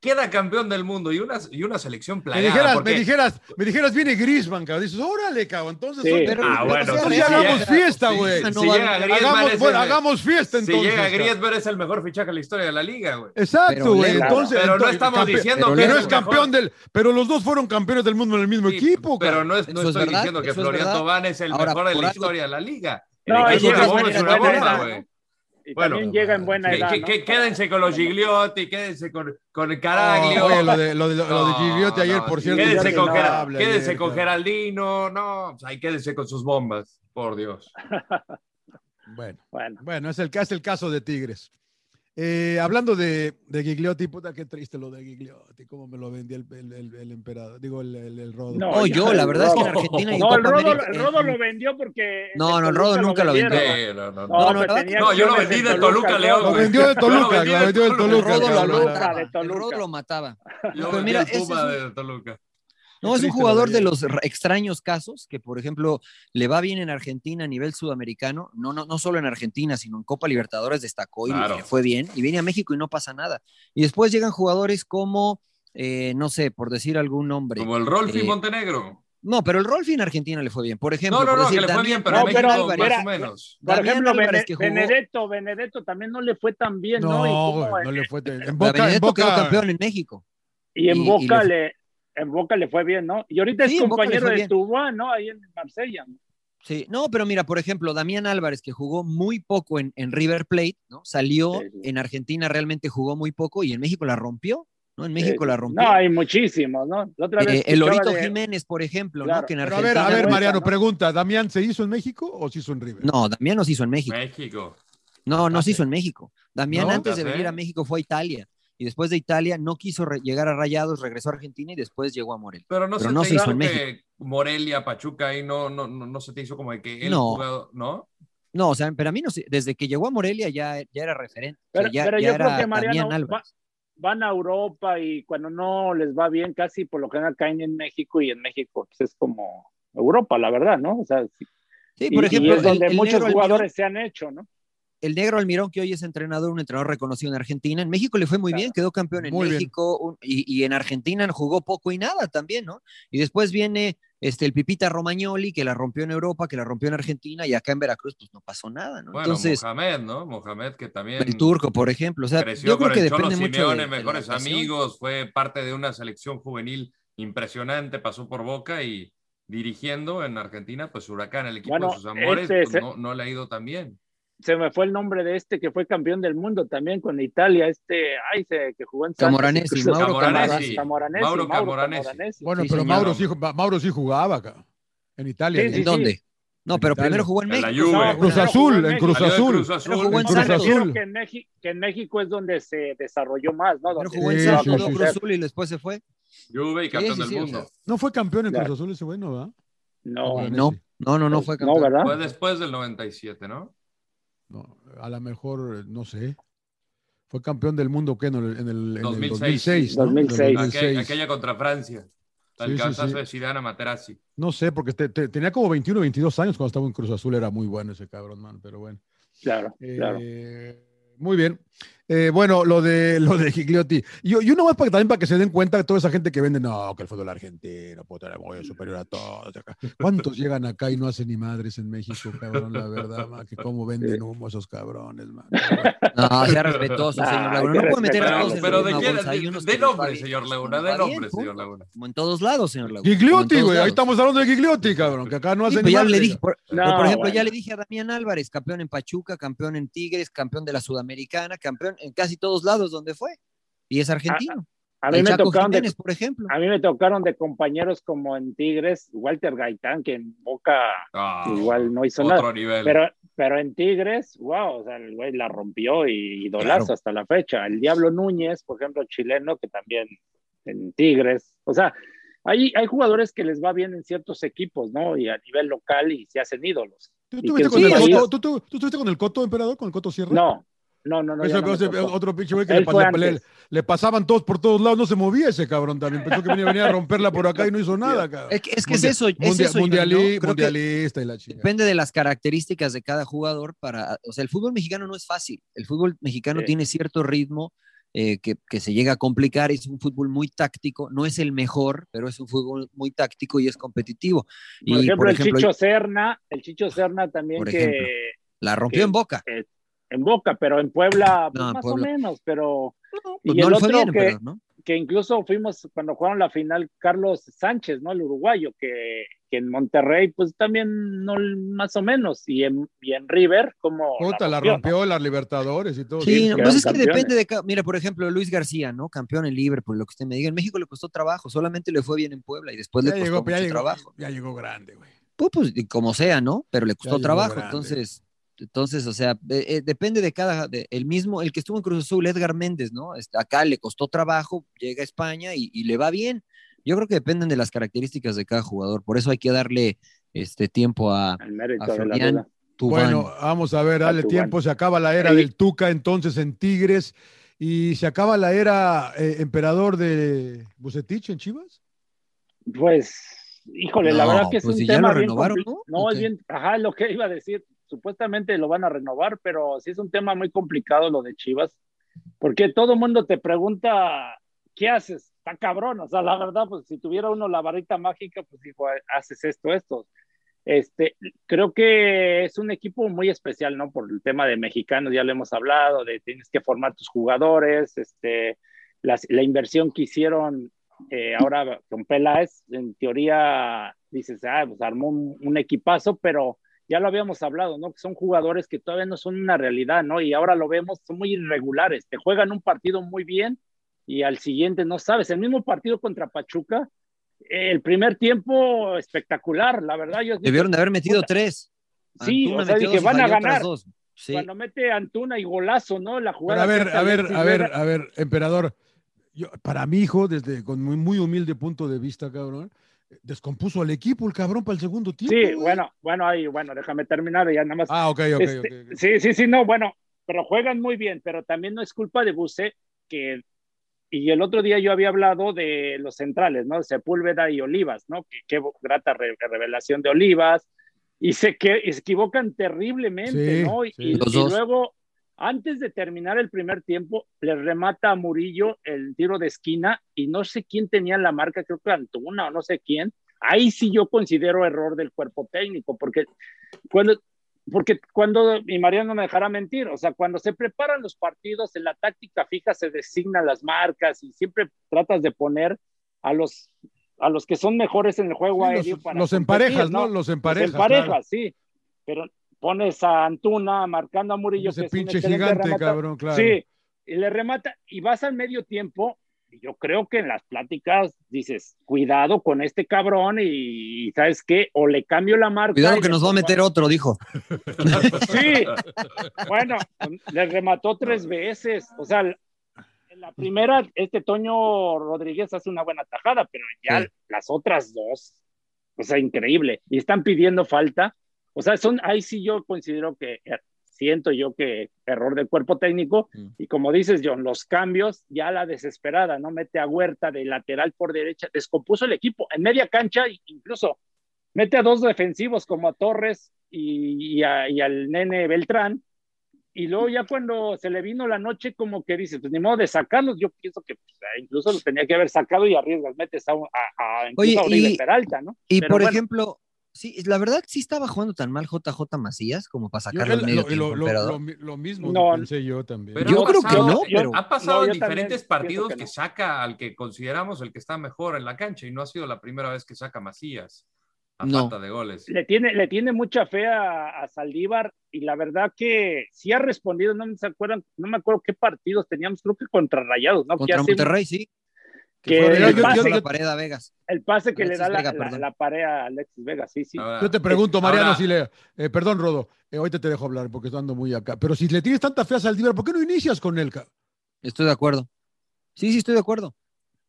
queda campeón del mundo y una, y una selección Me plagada. dijeras, porque- me dijeras, me dijeras, viene Griezmann, cabrón. Dices, órale, cabrón. Entonces, Sí. Pero- Ah, pero bueno, entonces ya si hagamos llega- fiesta, si- güey. Si, llega. Griezmann, hagamos, es bueno, el- hagamos fiesta si entonces. llega cabrón. Griezmann es el mejor fichaje historia de la liga, güey. Exacto, Pero güey. Entonces, Pero no estamos diciendo pero que Pero es campeón mejor. del. Pero los dos fueron campeones del mundo en el mismo Sí, equipo, Pero no, es, no estoy verdad, diciendo que Florian. Tobán es el Ahora, mejor de la algo- historia de la liga. No, es una bomba, güey. Y Bueno, también llega en buena Que- edad, que- ¿no? que- quédense con los Gigliotti, quédense con, con el Caraglio. Oye, lo de, lo de, lo de Gigliotti ayer, no, por cierto. Quédense con, quédense ayer, con. Geraldino, no, pues ahí quédense con sus bombas, por Dios. Bueno, Bueno, bueno, es el, es el caso de Tigres. Eh, hablando de, de Gigliotti, puta, qué triste lo de Gigliotti, cómo me lo vendía el, el, el, el emperador, digo, el, el, el Rodo. No, No, ya, yo, la verdad es que en. Argentina y no, el Rodo, América- el Rodo lo vendió porque. No, no, el Rodo nunca lo vendió. no, no, no. No, No, no, tenía no, yo lo vendí en de Toluca, León, Lo vendió de Toluca, lo vendió de Toluca. El. Rodo lo mataba. de El Toluca. Rodo lo mataba. Yo Pero vendí mira, Puma de Toluca. No, es un jugador de los extraños casos que, por ejemplo, le va bien en Argentina a nivel sudamericano, no, no, no solo en Argentina, sino en Copa Libertadores destacó y Claro. le fue bien, y viene a México y no pasa nada. Y después llegan jugadores como, eh, no sé, por decir algún nombre. Como el Rolfi Eh, Montenegro. No, pero el Rolfi en Argentina le fue bien. Por ejemplo, No, no, por no, decir, que le fue bien, pero No, en México pero más o menos. Por Damián ejemplo, Álvarez, Bene- que jugó- Benedetto, Benedetto también no le fue tan bien, ¿no? No, no le fue. En Pero Boca, en Benedetto quedó campeón en México. y en y- y Boca le- le, en Boca le fue bien, ¿no? Y ahorita Sí, es compañero de bien. Tubá, ¿no? Ahí en Marsella. ¿no? Sí, no, pero mira, por ejemplo, Damián Álvarez, que jugó muy poco en, en River Plate, ¿no? Salió Sí, sí. en Argentina, realmente jugó muy poco y en México la rompió, ¿no? En México Eh, la rompió. No, hay muchísimos, ¿no? La otra vez Eh, el escuchaba Lorito de- Jiménez, por ejemplo, ¿no? Que en Pero a Argentina. ver, a ver, Mariano, ¿no? pregunta: ¿Damián se hizo en México o se hizo en River? No, Damián no se hizo en México. México. No, no Ah, se hizo sí. en México. Damián ¿No? antes de venir a México fue a Italia. Y después de Italia no quiso re- llegar a Rayados, regresó a Argentina y después llegó a Morelia. Pero no Pero se no se hizo en que Morelia, Pachuca, ahí no, no, no, no se te hizo como de que él No. jugado, ¿no? No, o sea, pero a mí no sé, desde que llegó a Morelia ya, ya era referente. O sea, Pero, ya, pero ya yo creo que Mariano va- van a Europa y cuando no les va bien, casi por lo general caen en México y en México pues, es como Europa, la verdad, ¿no? O sea, sí. Sí, y, por y ejemplo, es donde el, el muchos Almirón- jugadores se han hecho, ¿no? El negro Almirón, que hoy es entrenador, un entrenador reconocido en Argentina, en México le fue muy Claro. bien, quedó campeón en Muy. México un- y, y en Argentina jugó poco y nada también, ¿no? Y después viene este, el Pipita Romagnoli, que la rompió en Europa, que la rompió en Argentina, y acá en Veracruz, pues no pasó nada, ¿no? Bueno, Entonces, Mohamed, ¿no? Mohamed que también el turco, por ejemplo, o sea, creció yo creo con que el Cholo depende mucho Simeone, de, mejores amigos, fue parte de una selección juvenil impresionante, pasó por Boca y dirigiendo en Argentina, pues Huracán, el equipo Bueno, de sus amores, este pues, no, no le ha ido tan bien. Se me fue el nombre de este que fue campeón del mundo también con Italia, este, ay, se, que jugó en Camoranesi, Mauro Camoranesi. Camoranesi, Mauro Camoranesi. Bueno, Sí, pero. Mauro sí, Mauro sí jugaba acá. En Italia. Sí, ¿En dónde? No, En pero Italia. primero jugó en En la México. Juve. No, Cruz Azul, en Cruz Azul. Cruz Azul. jugó en En Cruz Azul. que en, México, que en México es donde se desarrolló más, ¿no? Primero Donde jugó en Sí, Santos, sí, luego sí, Cruz. Azul y después se fue. Juve y campeón sí, del sí, o mundo. sea, No fue campeón en. Cruz Azul ese bueno, ¿verdad? No, No, no, no, no fue no, campeón. ¿verdad? Fue después del 97, ¿no? No, a lo mejor, no sé. Fue campeón del mundo, ¿qué? En el, en el, en el 2006. 2006. ¿no? 2006. En el Aquella, 2006. aquella contra Francia. El sí, cabezazo sí. de Zidane a Materazzi. No sé, porque te- te- tenía como 21 o 22 años cuando estaba en Cruz Azul. Era muy bueno ese cabrón, man, pero bueno. Claro, claro. Eh, Muy bien. Eh, bueno, lo de lo de Gigliotti. Y, y uno más para, también para que se den cuenta de toda esa gente que vende, no, que el fútbol argentino, puta, era muy superior a todos. acá. ¿Cuántos llegan acá y no hacen ni madres en México, cabrón? La verdad, man, que cómo venden humo esos cabrones, man. No, sea respetuoso, señor Laguna. No puede meter a todos en Pero, la ¿de quién? De, nombre, señor Laguna, de nombre, señor. Laguna. Como en todos lados, señor Laguna. Gigliotti, güey. Ahí estamos hablando de Gigliotti, cabrón, que acá no Sí, hacen pero ni ya madres. le dije, por, No, pero por ejemplo, ya le dije a Damián Álvarez, campeón en Pachuca, campeón en Tigres, campeón de la Sudamericana, campeón en casi todos lados donde fue. Y es argentino. A mí el me Chaco tocaron de, por ejemplo. a mí me tocaron de compañeros como en Tigres, Walter Gaitán, que en Boca Ah, igual no hizo otro nada. nivel. Pero, pero en Tigres, wow, o sea, el güey la rompió y idolazo Claro. hasta la fecha. El Diablo Núñez, por ejemplo, chileno, que también en Tigres. O sea, hay, hay jugadores que les va bien en ciertos equipos, ¿no? Y a nivel local y se hacen ídolos. ¿Tú estuviste con sí, el con el Coto, emperador? ¿Con el Coto Sierra? No, no, no, no. Ya no ese- otro pinche güey que le, pas- le- le pasaban todos por todos lados, no se movía ese cabrón también. Pensó que venía, venía a romperla por acá y no hizo nada, cabrón. Es que es, que es Mundia- eso, es mundia- eso, que mundialista y la chica. depende de las características de cada jugador para, o sea, el fútbol mexicano no es fácil. El fútbol mexicano Sí. tiene cierto ritmo eh, que, que se llega a complicar, es un fútbol muy táctico, no es el mejor, pero es un fútbol muy táctico y es competitivo. Por Y ejemplo, por el ejemplo, Chicho Serna, el Chicho Serna también Por que ejemplo. la rompió que- en Boca. En Boca, pero en Puebla, pues, No, más Puebla. o menos, pero Pues y no el otro bien, que- pero, ¿no? que incluso fuimos cuando jugaron la final Carlos Sánchez, ¿no? El uruguayo, que, que en Monterrey, pues también no más o menos, y en, y en River, como... Puta, la rompió, rompió las Libertadores y todo. Sí, sí, no, pues es que depende de mira, por ejemplo, Luis García, ¿no? Campeón en Liverpool, lo que usted me diga. En México le costó trabajo, solamente le fue bien en Puebla y después ya le costó llegó, mucho ya, llegó, trabajo. ya llegó grande, güey. Pues, pues, y como sea, ¿no? Pero le costó llegó trabajo, grande. entonces, entonces, o sea, eh, eh, depende de cada, de- el mismo, el que estuvo en Cruz Azul, Edgar Méndez, ¿no? Este, acá le costó trabajo, llega a España y, y le va bien. Yo creo que dependen de las características de cada jugador, por eso hay que darle este tiempo a, a. Tubán. Bueno, vamos a ver, dale tiempo. Se acaba la era del Tuca entonces en Tigres y se acaba la era eh, emperador de Bucetich en Chivas. Pues, híjole, la verdad que es pues un si ya tema lo bien ¿no? No, ¿O es bien, ajá, lo que iba a decir, supuestamente lo van a renovar, pero sí es un tema muy complicado lo de Chivas, porque todo el mundo te pregunta, ¿qué haces? Está cabrón, o sea, la verdad, pues si tuviera uno la varita mágica, pues dijo, haces esto, esto. Este, creo que es un equipo muy especial, ¿no? Por el tema de mexicanos, ya lo hemos hablado, de tienes que formar tus jugadores, este, la inversión que hicieron eh, ahora con Peláez, en teoría dices, ah, pues armó un equipazo, pero ya lo habíamos hablado, ¿no? Que son jugadores que todavía no son una realidad, ¿no? Y ahora lo vemos, son muy irregulares, te juegan un partido muy bien y al siguiente no sabes. El mismo partido contra Pachuca, el primer tiempo espectacular, la verdad. Yo Debieron de haber metido Puta. tres. Sí, Antuna o sea, dije, van a ganar. Sí. Cuando mete Antuna y golazo, ¿no? La Pero jugada. a ver, a ver, a ver, a ver, emperador. Yo, para mi hijo, desde con muy, muy humilde punto de vista, cabrón, descompuso al equipo el cabrón para el segundo tiempo. Sí, güey. bueno, bueno, ahí, bueno, déjame terminar y ya nada más. Ah, ok, ok, Este, ok, ok. Sí, sí, sí, no, bueno, pero juegan muy bien, pero también no es culpa de Buse que y el otro día yo había hablado de los centrales, ¿no? Sepúlveda y Olivas, ¿no? Qué grata re- revelación de Olivas y se que se equivocan terriblemente, Sí, ¿no? Y, sí. y Los dos. luego antes de terminar el primer tiempo le remata a Murillo el tiro de esquina y no sé quién tenía la marca, creo que Antuna o no sé quién. Ahí sí yo considero error del cuerpo técnico porque cuando porque cuando, y Mariano me dejará mentir, o sea, cuando se preparan los partidos, en la táctica fija se designan las marcas y siempre tratas de poner a los, a los que son mejores en el juego Sí, aéreo los, para los emparejas, ¿no? Los emparejas. Los emparejas, claro. sí, pero pones a Antuna marcando a Murillo, Ese que es un pinche gigante, cabrón, claro. Sí, y le remata, y vas al medio tiempo, y yo creo que en las pláticas dices, cuidado con este cabrón, y, y ¿sabes qué? O le cambio la marca. Cuidado que nos va a meter otro, dijo. Sí, bueno, le remató tres veces. O sea, en la primera, este Toño Rodríguez hace una buena tajada, pero ya Sí. las otras dos, o sea, increíble. Y están pidiendo falta. O sea, son, ahí sí yo considero que eh, siento yo que error del cuerpo técnico. Mm. Y como dices, John, los cambios, ya la desesperada, ¿no? Mete a Huerta de lateral por derecha, descompuso el equipo. En media cancha, incluso mete a dos defensivos como a Torres y, y a- y al nene Beltrán. Y luego ya cuando se le vino la noche, como que dices, pues ni modo de sacarlos, yo pienso que pues, incluso los tenía que haber sacado y arriesgas, metes a, a, a Oye, a Oribe y- Peralta, ¿no? Y Pero por bueno, ejemplo, sí, la verdad sí estaba jugando tan mal JJ Macías como para sacarlo al lo, medio lo- tiempo, lo- emperador. lo- lo mismo No, pensé yo también. Pero Yo ha creo que pasado- no, pero- Ha pasado No, en diferentes partidos que que, no. saca al que consideramos el que está mejor en la cancha y no ha sido la primera vez que saca Macías a No. falta de goles. le tiene, le tiene mucha fe a, a Saldívar y la verdad que sí ha respondido, no me acuerdan, no me acuerdo qué partidos teníamos, creo que contra Rayados, ¿no? que Contra Monterrey, sí. Que el yo- yo- pase, yo- la pared a Vegas. el pase que Alexis le da la, Vega, la- pared a Alexis Vega, sí, sí. Ahora, Yo te pregunto, Mariano, Ahora- si le. eh, perdón, Rodo, eh, ahorita te dejo hablar porque estoy ando muy acá. Pero si le tienes tanta fe a Saldívar, ¿por qué no inicias con él? Estoy de acuerdo. Sí, sí, estoy de acuerdo.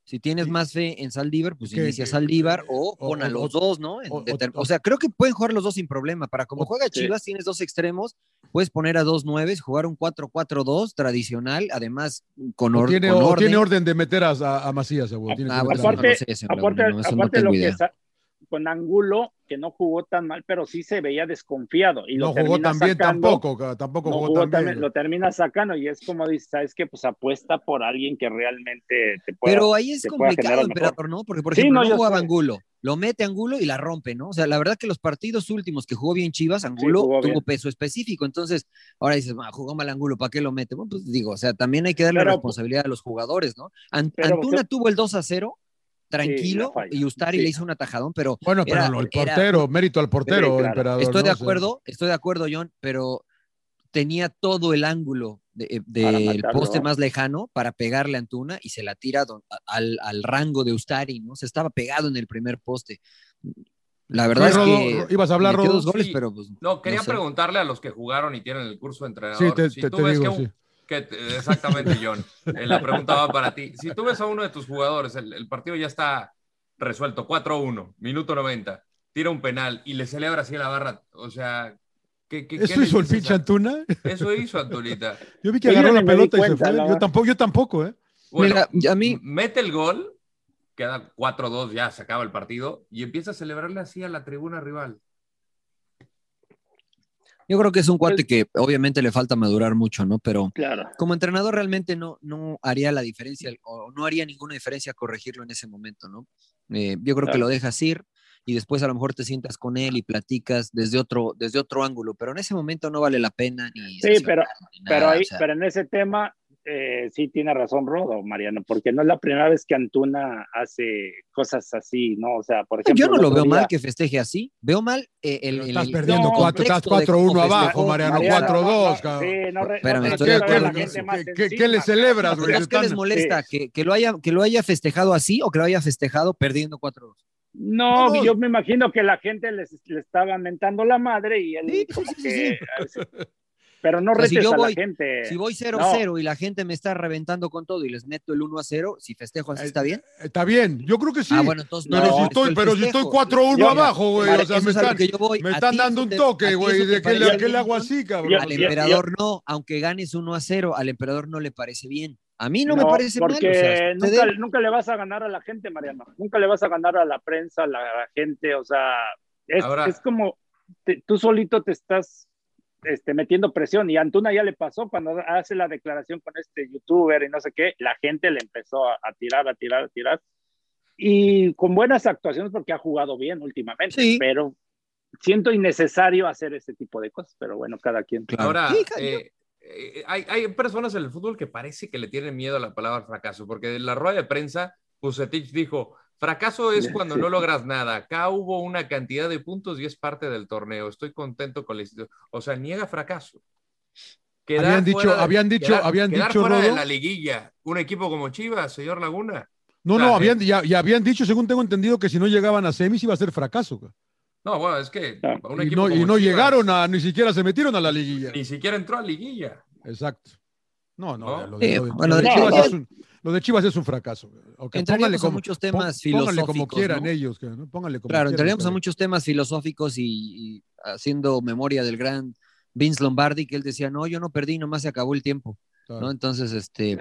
Si tienes Sí. más fe en Saldívar, pues Que- inicia Saldívar o o- pon a los o- dos, ¿no? En o- o- determ- o- o sea, creo que pueden jugar los dos sin problema. Para como o- juega sí. Chivas, tienes dos extremos, puedes poner a dos nueves, jugar un 4-4-2 tradicional, además con, O or- tiene, con o orden. tiene orden de meter a, a- Macías, seguro. Aparte, aparte, no, eso no aparte tengo lo que con Angulo, que no jugó tan mal, pero sí se veía desconfiado. Y lo no jugó termina tan bien sacando, tampoco, tampoco no jugó, jugó tan bien. lo termina sacando y es como dices, ¿sabes qué? Pues apuesta por alguien que realmente te pueda. Pero ahí es complicado, emperador, ¿no? Porque, por Sí, ejemplo, no, jugaba sé. Angulo, lo mete Angulo y la rompe, ¿no? O sea, la verdad que los partidos últimos que jugó bien Chivas, Angulo jugó tuvo bien. peso específico. Entonces, ahora dices, "Ah, jugó mal Angulo, ¿para qué lo mete? Bueno, pues digo, o sea, también hay que darle Pero, responsabilidad a los jugadores, ¿no? An- pero, Antuna ¿qué? tuvo el 2 a 0, tranquilo, y Ustari Sí. le hizo un atajadón, pero Bueno, pero era- lo- el era- portero, mérito al portero, Sí, claro. emperador. estoy de ¿no? O sea, acuerdo, estoy de acuerdo, John, pero tenía todo el ángulo de- Para del poste más lejano para pegarle a Antuna y se la tira don- al, al rango de Ustari, ¿no? Se estaba pegado en el primer poste. La verdad Sí, es Rodo, que ibas a hablar, Rodo. dos goles, Sí. pero pues, No, quería no sé. preguntarle a los que jugaron y tienen el curso de entrenador. Sí, te, si te- tú te ves digo, que, un- te- exactamente, John. Eh, la pregunta va para ti. Si tú ves a uno de tus jugadores, el, el partido ya está resuelto, 4-1, minuto 90, tira un penal y le celebra así a la barra, o sea, ¿qué, qué, qué ¿Eso hizo el pinche Antuna? Eso hizo Antulita. Yo vi que agarró la pelota y se fue. la Yo tampoco, yo tampoco, ¿eh? Bueno, Mira, a mí, mete el gol queda 4-2, ya se acaba el partido, y empieza a celebrarle así a la tribuna rival. Yo creo que es un cuate que obviamente le falta madurar mucho, ¿no? Pero Claro. como entrenador realmente no, no haría la diferencia o no haría ninguna diferencia corregirlo en ese momento, ¿no? Eh, yo creo que Claro. lo dejas ir y después a lo mejor te sientas con él y platicas desde otro, desde otro ángulo, pero en ese momento no vale la pena ni... Sí, pero, ni pero, nada, ahí, o sea, pero en ese tema eh, sí tiene razón Rodo, Mariano, porque no es la primera vez que Antuna hace cosas así, ¿no? O sea, por ejemplo. yo no lo veo día- mal que festeje así, veo mal eh, el, el- estás el- perdiendo no, cuatro, estás contexto de 4-1 cómo abajo. Mariano, Mariano, 4-2, no, no, cabrón. sí, no re- Espérame, no estoy ¿Qué, qué- qué le celebras, güey? ¿Pero Se es que les molesta? Sí. ¿Que, que lo haya, ¿Que lo haya festejado así o que lo haya festejado perdiendo 4-2? No, yo me imagino que la gente les, le estaba mentando la madre y él Sí, como sí, sí, que... Pero no O sea, si retes yo a voy- la gente. Si voy 0-0 y la gente me está reventando con todo y les meto el 1-0, si festejo así, ¿está bien? Está bien, yo creo que sí. Ah, bueno, entonces pero, no, si no, estoy, pero si estoy festejo. 4-1 Yo- abajo, güey. Vale, O sea, me están, que yo voy. me ¿A están dando un toque, güey. ¿De qué le, parece hago así, cabrón? Yo- Al emperador no, aunque ganes 1 a 0, al emperador no le parece bien. A mí no, me No, parece mal. o porque sea, nunca, ustedes- nunca le vas a ganar a la gente, Mariano. Nunca le vas a ganar a la prensa, a la, a la gente. O sea, es, Ahora- es como te- tú solito te estás este, metiendo presión. Y Antuna ya le pasó cuando hace la declaración con este youtuber y no sé qué. La gente le empezó a, a tirar, a tirar, a tirar. Y con buenas actuaciones porque ha jugado bien últimamente. Sí. Pero siento innecesario hacer ese tipo de cosas. Pero bueno, cada quien. Claro. Ahora, Sí, eh, eh, hay, hay personas en el fútbol que parece que le tienen miedo a la palabra fracaso, porque en la rueda de prensa, Pusetich dijo, fracaso es cuando Sí. no logras nada. Acá hubo una cantidad de puntos y es parte del torneo. Estoy contento con la institución. O sea, niega fracaso. Quedar Habían dicho- de- habían dicho- quedar- habían quedar dicho, fuera de Rodo. la liguilla. Un equipo como Chivas, señor Laguna. No, Claro, no, habían, ya, ya habían dicho, según tengo entendido, que si no llegaban a semis iba a ser fracaso. güey. No, bueno, es que Ah, un Y equipo no, y no Chivas llegaron a, ni siquiera se metieron a la liguilla. Ni siquiera entró a liguilla. Exacto. No, no, ¿No? Lo, de, Sí, lo de- bueno, lo de de Chivas Chivas- es un, lo de Chivas es un fracaso. güey. Ok, Entraríamos a muchos temas pon- pónganle como filosóficos, quieran ¿no? ellos. ¿no? Como Claro, quieran, entraríamos a pero- muchos temas filosóficos y, y haciendo memoria del gran Vince Lombardi, que él decía, no, yo no perdí, nomás se acabó el tiempo, Claro. ¿no? Entonces, este,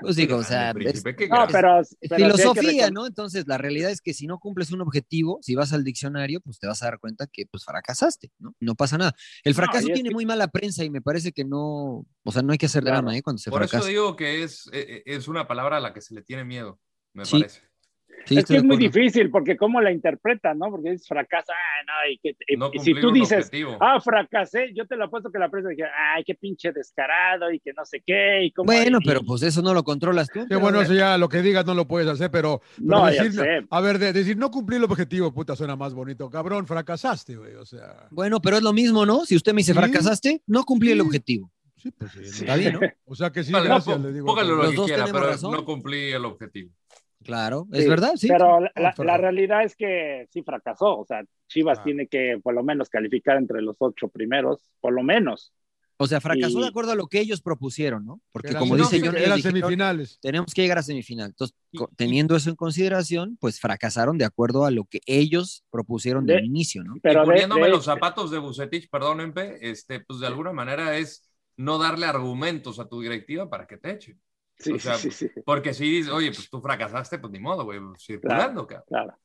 pues digo, o sea, Grande, es, príncipe, qué No, pero, filosofía, ¿no? Entonces, la realidad es que si no cumples un objetivo, si vas al diccionario, pues te vas a dar cuenta que pues fracasaste, ¿no? No pasa nada. El fracaso tiene que- muy mala prensa y me parece que no, o sea, no hay que hacer Claro. drama, ¿eh? Cuando se Por fracasa. eso digo que es, eh, es una palabra a la que se le tiene miedo, me Sí. parece. Sí, es que es muy difícil porque cómo la interpretan, ¿no? Porque es fracasa, ah, no, y que, y- No y si tú dices, objetivo. ah, fracasé, yo te lo apuesto que la prensa dije, ay, qué pinche descarado y que no sé qué. Y cómo, Bueno, y- pero pues eso no lo controlas tú. Pero- bueno, eso ya lo que digas no lo puedes hacer, pero, pero No, ya decir, sé. a ver, de- decir no cumplir el objetivo, puta, suena más bonito. Cabrón, fracasaste, güey. O sea, Bueno, pero es lo mismo, ¿no? Si usted me dice Sí. fracasaste, no cumplí el objetivo. sí, pues sí. Está bien, ¿no? O sea que sí, Vale, gracias, no, le digo. póngalo lo Los que quiera, pero razón. no cumplí el objetivo. Claro, es Sí, verdad, sí. Pero la, la realidad es que sí fracasó. O sea, Chivas Ah. tiene que por lo menos calificar entre los ocho primeros, por lo menos. O sea, fracasó Y- de acuerdo a lo que ellos propusieron, ¿no? Porque como no, dice John, eran dijeron, semifinales. tenemos que llegar a semifinal. Entonces, Y- teniendo eso en consideración, pues fracasaron de acuerdo a lo que ellos propusieron De- del inicio, ¿no? Pero y de- poniéndome de- los zapatos de Bucetich, perdón, Empe, este, pues de alguna manera es no darle argumentos a tu directiva para que te echen. Sí, o sea, sí, sí, Porque si dices, oye, pues tú fracasaste, pues ni modo, güey, circulando, cabrón. claro.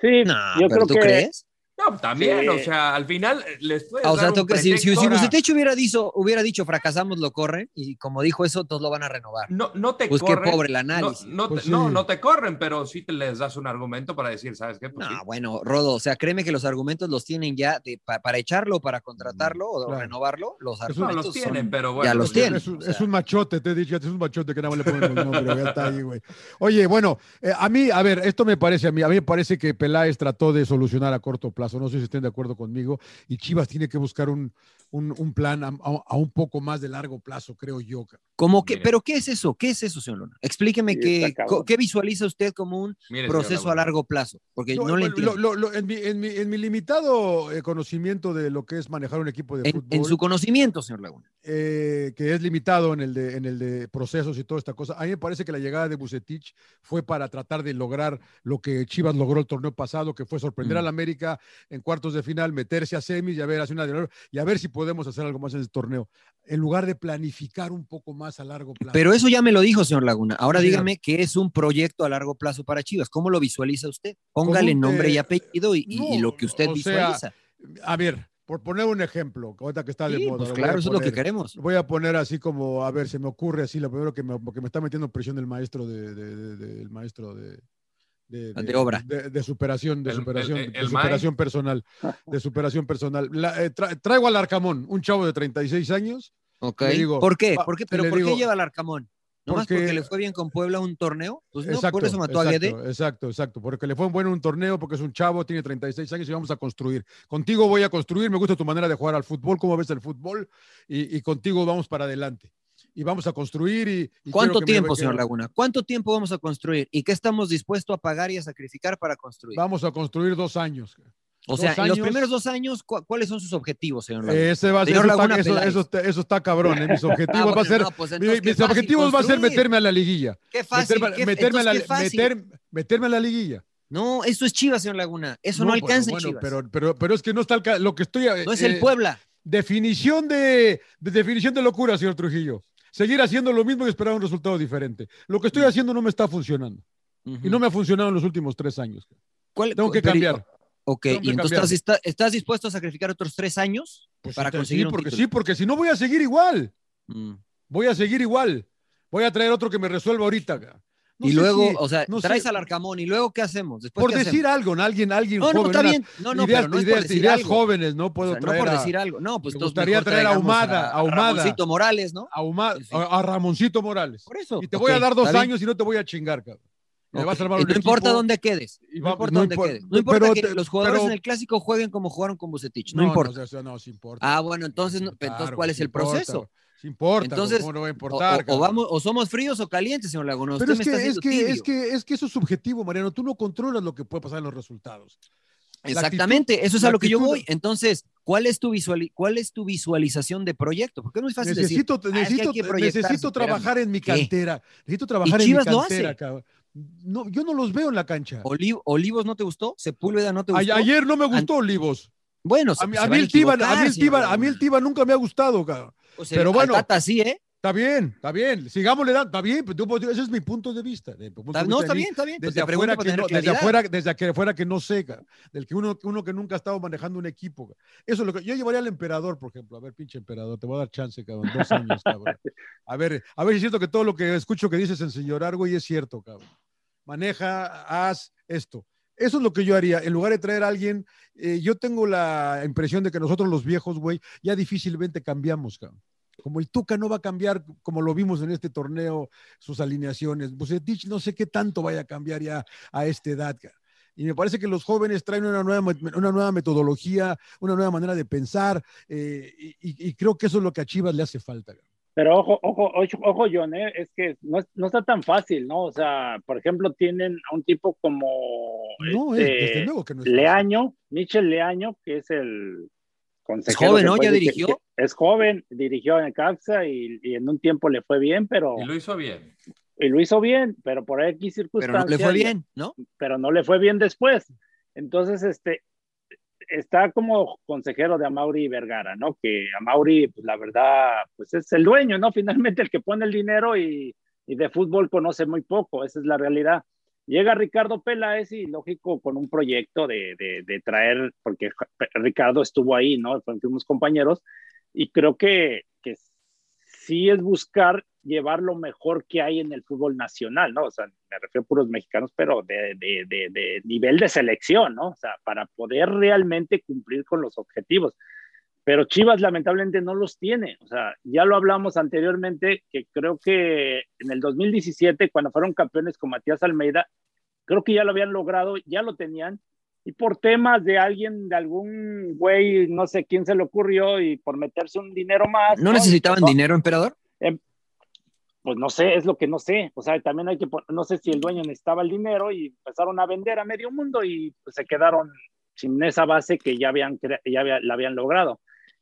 Sí, No, yo pero creo ¿tú que crees? No, también, Sí. o sea, al final eh, les puedes Ah, o sea, dar un tú que si, si, si. Bucetich hubiera dicho, hubiera dicho fracasamos, lo corren, y como dijo eso, todos lo van a renovar. No, no te Pues qué corren. pobre el no, análisis. no, Pues te, sí. no, no te corren, pero sí te les das un argumento para decir, ¿sabes qué? Pues No, sí. bueno, Rodo, o sea, créeme que los argumentos los tienen ya de- pa- para echarlo, para contratarlo o Claro. renovarlo. Los No argumentos los tienen, son- pero bueno. ya los pues, tienen. Es un, o sea. es un machote, te he dicho, es un machote que nada más le ponen el nombre, ya está ahí, güey. Oye, bueno, eh, a mí, a ver, esto me parece a mí, a mí me parece que Peláez trató de solucionar a corto plazo, no sé si estén de acuerdo conmigo, y Chivas tiene que buscar un, un, un plan a, a- a un poco más de largo plazo, creo yo. Como que, Mire. pero ¿qué es eso? ¿Qué es eso, señor Luna? Explíqueme Sí, qué, qué visualiza usted como un mire, proceso a largo plazo, porque no, No, le lo- entiendo. lo- lo- en, mi, en mi- en mi limitado eh, conocimiento de lo que es manejar un equipo de en, fútbol, en su conocimiento, señor Laguna. eh, que es limitado en el, de, en el de procesos y toda esta cosa. A mí me parece que la llegada de Bucetich fue para tratar de lograr lo que Chivas logró el torneo pasado, que fue sorprender Mm. al América en cuartos de final, meterse a semis y a ver, hacer una y a ver si podemos hacer algo más en el torneo, en lugar de planificar un poco más a largo plazo. Pero eso ya me lo dijo, señor Laguna. Ahora dígame qué es un proyecto a largo plazo para Chivas. ¿Cómo lo visualiza usted? Póngale nombre y apellido y, lo que usted visualiza. a ver, por poner un ejemplo, ahorita que está de moda. Pues claro, eso es lo que queremos. Voy a poner así como, a ver, se me ocurre así, lo primero que me, porque me está metiendo presión el maestro de, del maestro de, de, obra. De, superación, de superación, de superación personal. De superación personal. Eh, traigo al Arcamón, un chavo de 36 años. Ok. ¿Por qué? ¿Por qué? ¿Pero por qué lleva al Arcamón? ¿No porque, más porque le fue bien con Puebla un torneo? Pues no, por eso mató a Guede. Exacto, exacto. Porque le fue bueno un torneo, porque es un chavo, tiene 36 años y vamos a construir. Contigo voy a construir, me gusta tu manera de jugar al fútbol, cómo ves el fútbol, y, contigo vamos para adelante. Y vamos a construir y... ¿Cuánto tiempo, señor Laguna? ¿Cuánto tiempo vamos a construir? ¿Y qué estamos dispuestos a pagar y a sacrificar para construir? Vamos a construir dos años. O sea, en los primeros dos años, ¿cuáles son sus objetivos, señor Laguna? Ese va a ser, eso, está, eso, está, cabrón. ¿eh? Mis objetivos, va a ser, pues mis objetivos va a ser meterme a la liguilla. Qué fácil. meterme, a la, meterme a la liguilla. No, eso es Chivas, señor Laguna. Eso no, alcanza bueno, Chivas. Pero, pero, pero es que no está lo que estoy. No es el eh, Puebla. Definición de, definición de locura, señor Trujillo. Seguir haciendo lo mismo y esperar un resultado diferente. Lo que estoy mm. haciendo no me está funcionando. Y no me ha funcionado en los últimos tres años. Tengo que cambiar. Ok, y entonces estás, dispuesto a sacrificar otros tres años pues para conseguir sí, porque sí, porque si no voy a seguir igual. Mm. Voy a seguir igual. Voy a traer otro que me resuelva ahorita. Y luego, o sea, traes al Arcamón y luego ¿qué hacemos? por decir algo, ¿no? Alguien, alguien no, no, está bien. No, no, ideas, pero no ideas, ideas jóvenes, ¿no? Puedo traer No por decir algo. No, pues me gustaría traer a Ahumada, a, Ramoncito Morales, ¿no? A, a, Ramoncito Morales. Por eso. Y te voy a dar dos años y no te voy a chingar, cabrón no importa dónde quedes. No importa dónde quedes. No importa que los jugadores en el clásico jueguen como jugaron con Bucetich. No, importa. No, importa. Ah, bueno, entonces, entonces ¿cuál es el proceso? Sí importa, entonces, ¿cómo no va a importar? O, vamos, o somos fríos o calientes, señor Laguna. Pero es que, es, que, es, que, es que eso es subjetivo, Mariano. Tú no controlas lo que puede pasar en los resultados. Exactamente, eso es a lo que yo voy. Entonces, ¿cuál es tu visual, cuál es tu visualización de proyecto? Porque no es fácil necesito, decir, necesito, ah, necesito trabajar en mi cantera. Necesito trabajar en mi cantera, cabrón no, yo no los veo en la cancha. ¿Olivos no te gustó? ¿Sepúlveda no te gustó? ayer no me gustó Olivos. Bueno, a, mí, a, mí el Tiba, a, mí el Tiba, nunca me ha gustado, cabrón. Pues Pero bueno. Tata sí, ¿eh? Está bien, está bien. Sigámosle dando, está bien. ese es mi punto de vista. no, está bien, está bien. Desde, afuera que no, desde, afuera, desde afuera que no seca. Del que uno, uno que nunca ha estado manejando un equipo. Eso es lo que yo llevaría al emperador, por ejemplo. A ver, pinche emperador, te voy a dar chance, cabrón. Dos años, cabrón. A ver, a ver si es cierto que todo lo que escucho que dices en señor Argo y es cierto, cabrón maneja, haz esto. Eso es lo que yo haría. En lugar de traer a alguien, eh, yo tengo la impresión de que nosotros los viejos, güey, ya difícilmente cambiamos, cabrón. Como el Tuca no va a cambiar, como lo vimos en este torneo, sus alineaciones. Bucetich no sé qué tanto vaya a cambiar ya a esta edad, Y me parece que los jóvenes traen una nueva, una nueva metodología, una nueva manera de pensar, eh, y, creo que eso es lo que a Chivas le hace falta. Pero ojo, ojo, ojo, John, ¿eh? es que no, no, está tan fácil, ¿no? O sea, por ejemplo, tienen a un tipo como no, este, luego que no Leaño, Michel Leaño, que es el. Es joven, ¿no? Ya dirigió. es joven, dirigió en Caxa y, y, en un tiempo le fue bien, pero. Y lo hizo bien. Y lo hizo bien, pero por X circunstancias. Pero no le fue bien, ¿no? Pero no le fue bien después. Entonces, este, está como consejero de Amauri Vergara, ¿no? Que Amauri, pues la verdad, pues es el dueño, ¿no? Finalmente el que pone el dinero y, y de fútbol conoce muy poco, esa es la realidad. Llega Ricardo Peláez y lógico con un proyecto de, de, traer, porque Ricardo estuvo ahí, ¿no? Fuimos compañeros y creo que, que sí es buscar llevar lo mejor que hay en el fútbol nacional, ¿no? O sea, me refiero a puros mexicanos, pero de, de, de, de, nivel de selección, ¿no? O sea, para poder realmente cumplir con los objetivos. Pero Chivas lamentablemente no los tiene. O sea, ya lo hablamos anteriormente, que creo que en el 2017, cuando fueron campeones con Matías Almeida, creo que ya lo habían logrado, ya lo tenían, y por temas de alguien, de algún güey, no sé quién se le ocurrió, y por meterse un dinero más. ¿No, necesitaban dinero, emperador? Em, pues no sé, es lo que no sé. O sea, también hay que, no sé si el dueño necesitaba el dinero y empezaron a vender a medio mundo y pues, se quedaron sin esa base que ya habían, ya la habían logrado.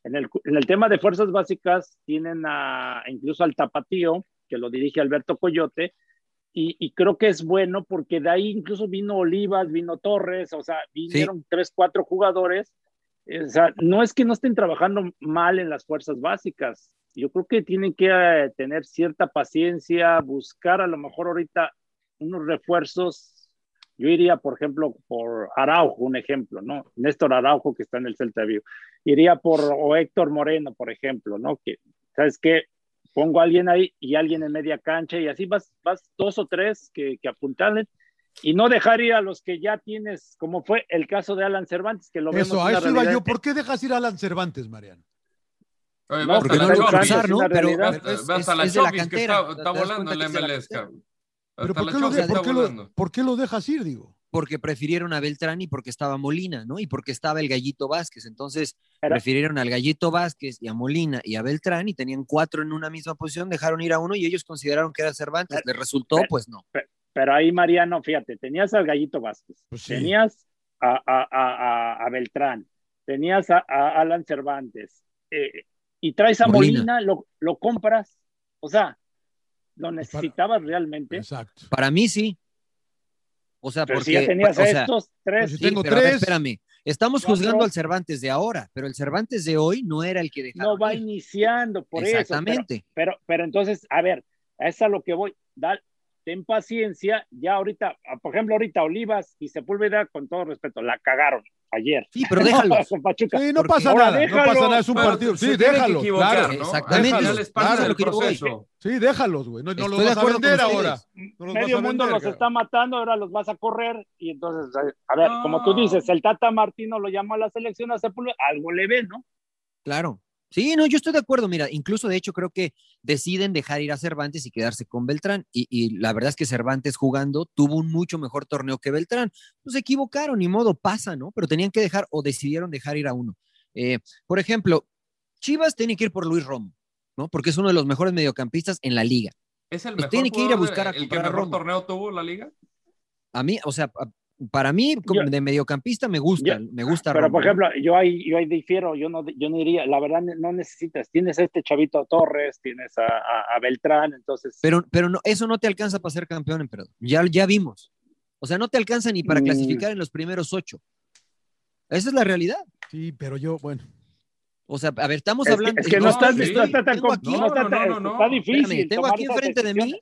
En el, en el, tema de fuerzas básicas tienen a, incluso al tapatío, que lo dirige Alberto Coyote, y, creo que es bueno porque de ahí incluso vino Olivas, vino Torres, o sea, vinieron tres, cuatro jugadores. O sea, no es que no estén trabajando mal en las fuerzas básicas. Yo creo que tienen que eh, tener cierta paciencia, buscar a lo mejor ahorita unos refuerzos. Yo iría, por ejemplo, por Araujo, un ejemplo, ¿no? Néstor Araujo, que está en el Celta Vigo. Iría por, o Héctor Moreno, por ejemplo, ¿no? Que, ¿sabes qué? pongo a alguien ahí y alguien en media cancha y así vas, vas dos o tres que, que apuntalen y no dejar ir a los que ya tienes, como fue el caso de Alan Cervantes, que lo Eso, a eso iba yo. ¿Por qué dejas ir a Alan Cervantes, Mariano? no, porque no lo usar, ¿no? Pero hasta la que está, está volando en la MLS, Pero ¿por qué, lo, ¿por, qué lo, ¿por qué lo dejas ir, digo? Porque prefirieron a Beltrán y porque estaba Molina, ¿no? Y porque estaba el Gallito Vázquez. Entonces, prefirieron al Gallito Vázquez y a Molina y a Beltrán y tenían cuatro en una misma posición, dejaron ir a uno y ellos consideraron que era Cervantes. ¿Les resultó? pues no. Pero, ahí, Mariano, fíjate, tenías al Gallito Vázquez, pues tenías a, Beltrán, tenías a, Alan Cervantes eh, y traes a Molina, lo, lo compras. O sea, ¿lo pues necesitabas realmente? Exacto. Para mí sí. O sea, porque. Si ya tenías estos tres. Pues tengo tres. espérame. Estamos juzgando al Cervantes de ahora, pero el Cervantes de hoy no era el que dejaba. No va iniciando, por Exactamente. eso. Pero, pero, entonces, a ver, es a lo que voy. Da, ten paciencia. Ya ahorita, por ejemplo, ahorita Olivas y Sepúlveda, con todo respeto, la cagaron ayer. Sí, pero déjalo. sí, no pasa nada, no pasa nada, es un partido. Sí, déjalo. Claro, Exactamente. Claro, proceso. Sí, déjalos, güey. No, no los vas a vender ahora. Medio mundo los está matando, ahora los vas a correr. Y entonces, a ver, como tú dices, el Tata Martino lo llamó a la selección a Sepúlveda, algo le ve, ¿no? Claro. Sí, no, yo estoy de acuerdo. Mira, incluso de hecho creo que deciden dejar ir a Cervantes y quedarse con Beltrán. Y, la verdad es que Cervantes jugando tuvo un mucho mejor torneo que Beltrán. Pues se equivocaron, ni modo, pasa, ¿no? Pero tenían que dejar o decidieron dejar ir a uno. Eh, por ejemplo, Chivas tiene que ir por Luis Romo, ¿no? Porque es uno de los mejores mediocampistas en la liga. ¿Es el mejor tiene que ir a buscar a el que mejor torneo tuvo la liga? A mí, o sea, para mí, de mediocampista me gusta, me gusta. Pero, por ejemplo, yo ahí, yo ahí difiero, yo no, yo no diría, la verdad no necesitas, tienes a este chavito Torres, tienes a, Beltrán, entonces... Pero, pero no, eso no te alcanza para ser campeón, emperador. Ya, ya vimos. O sea, no te alcanza ni para mm. clasificar en los primeros ocho. Esa es la realidad. Sí, pero yo, bueno. O sea, a ver, estamos hablando. Es que no, estás, no, está, tan no, no, no, está difícil. tengo aquí enfrente de mí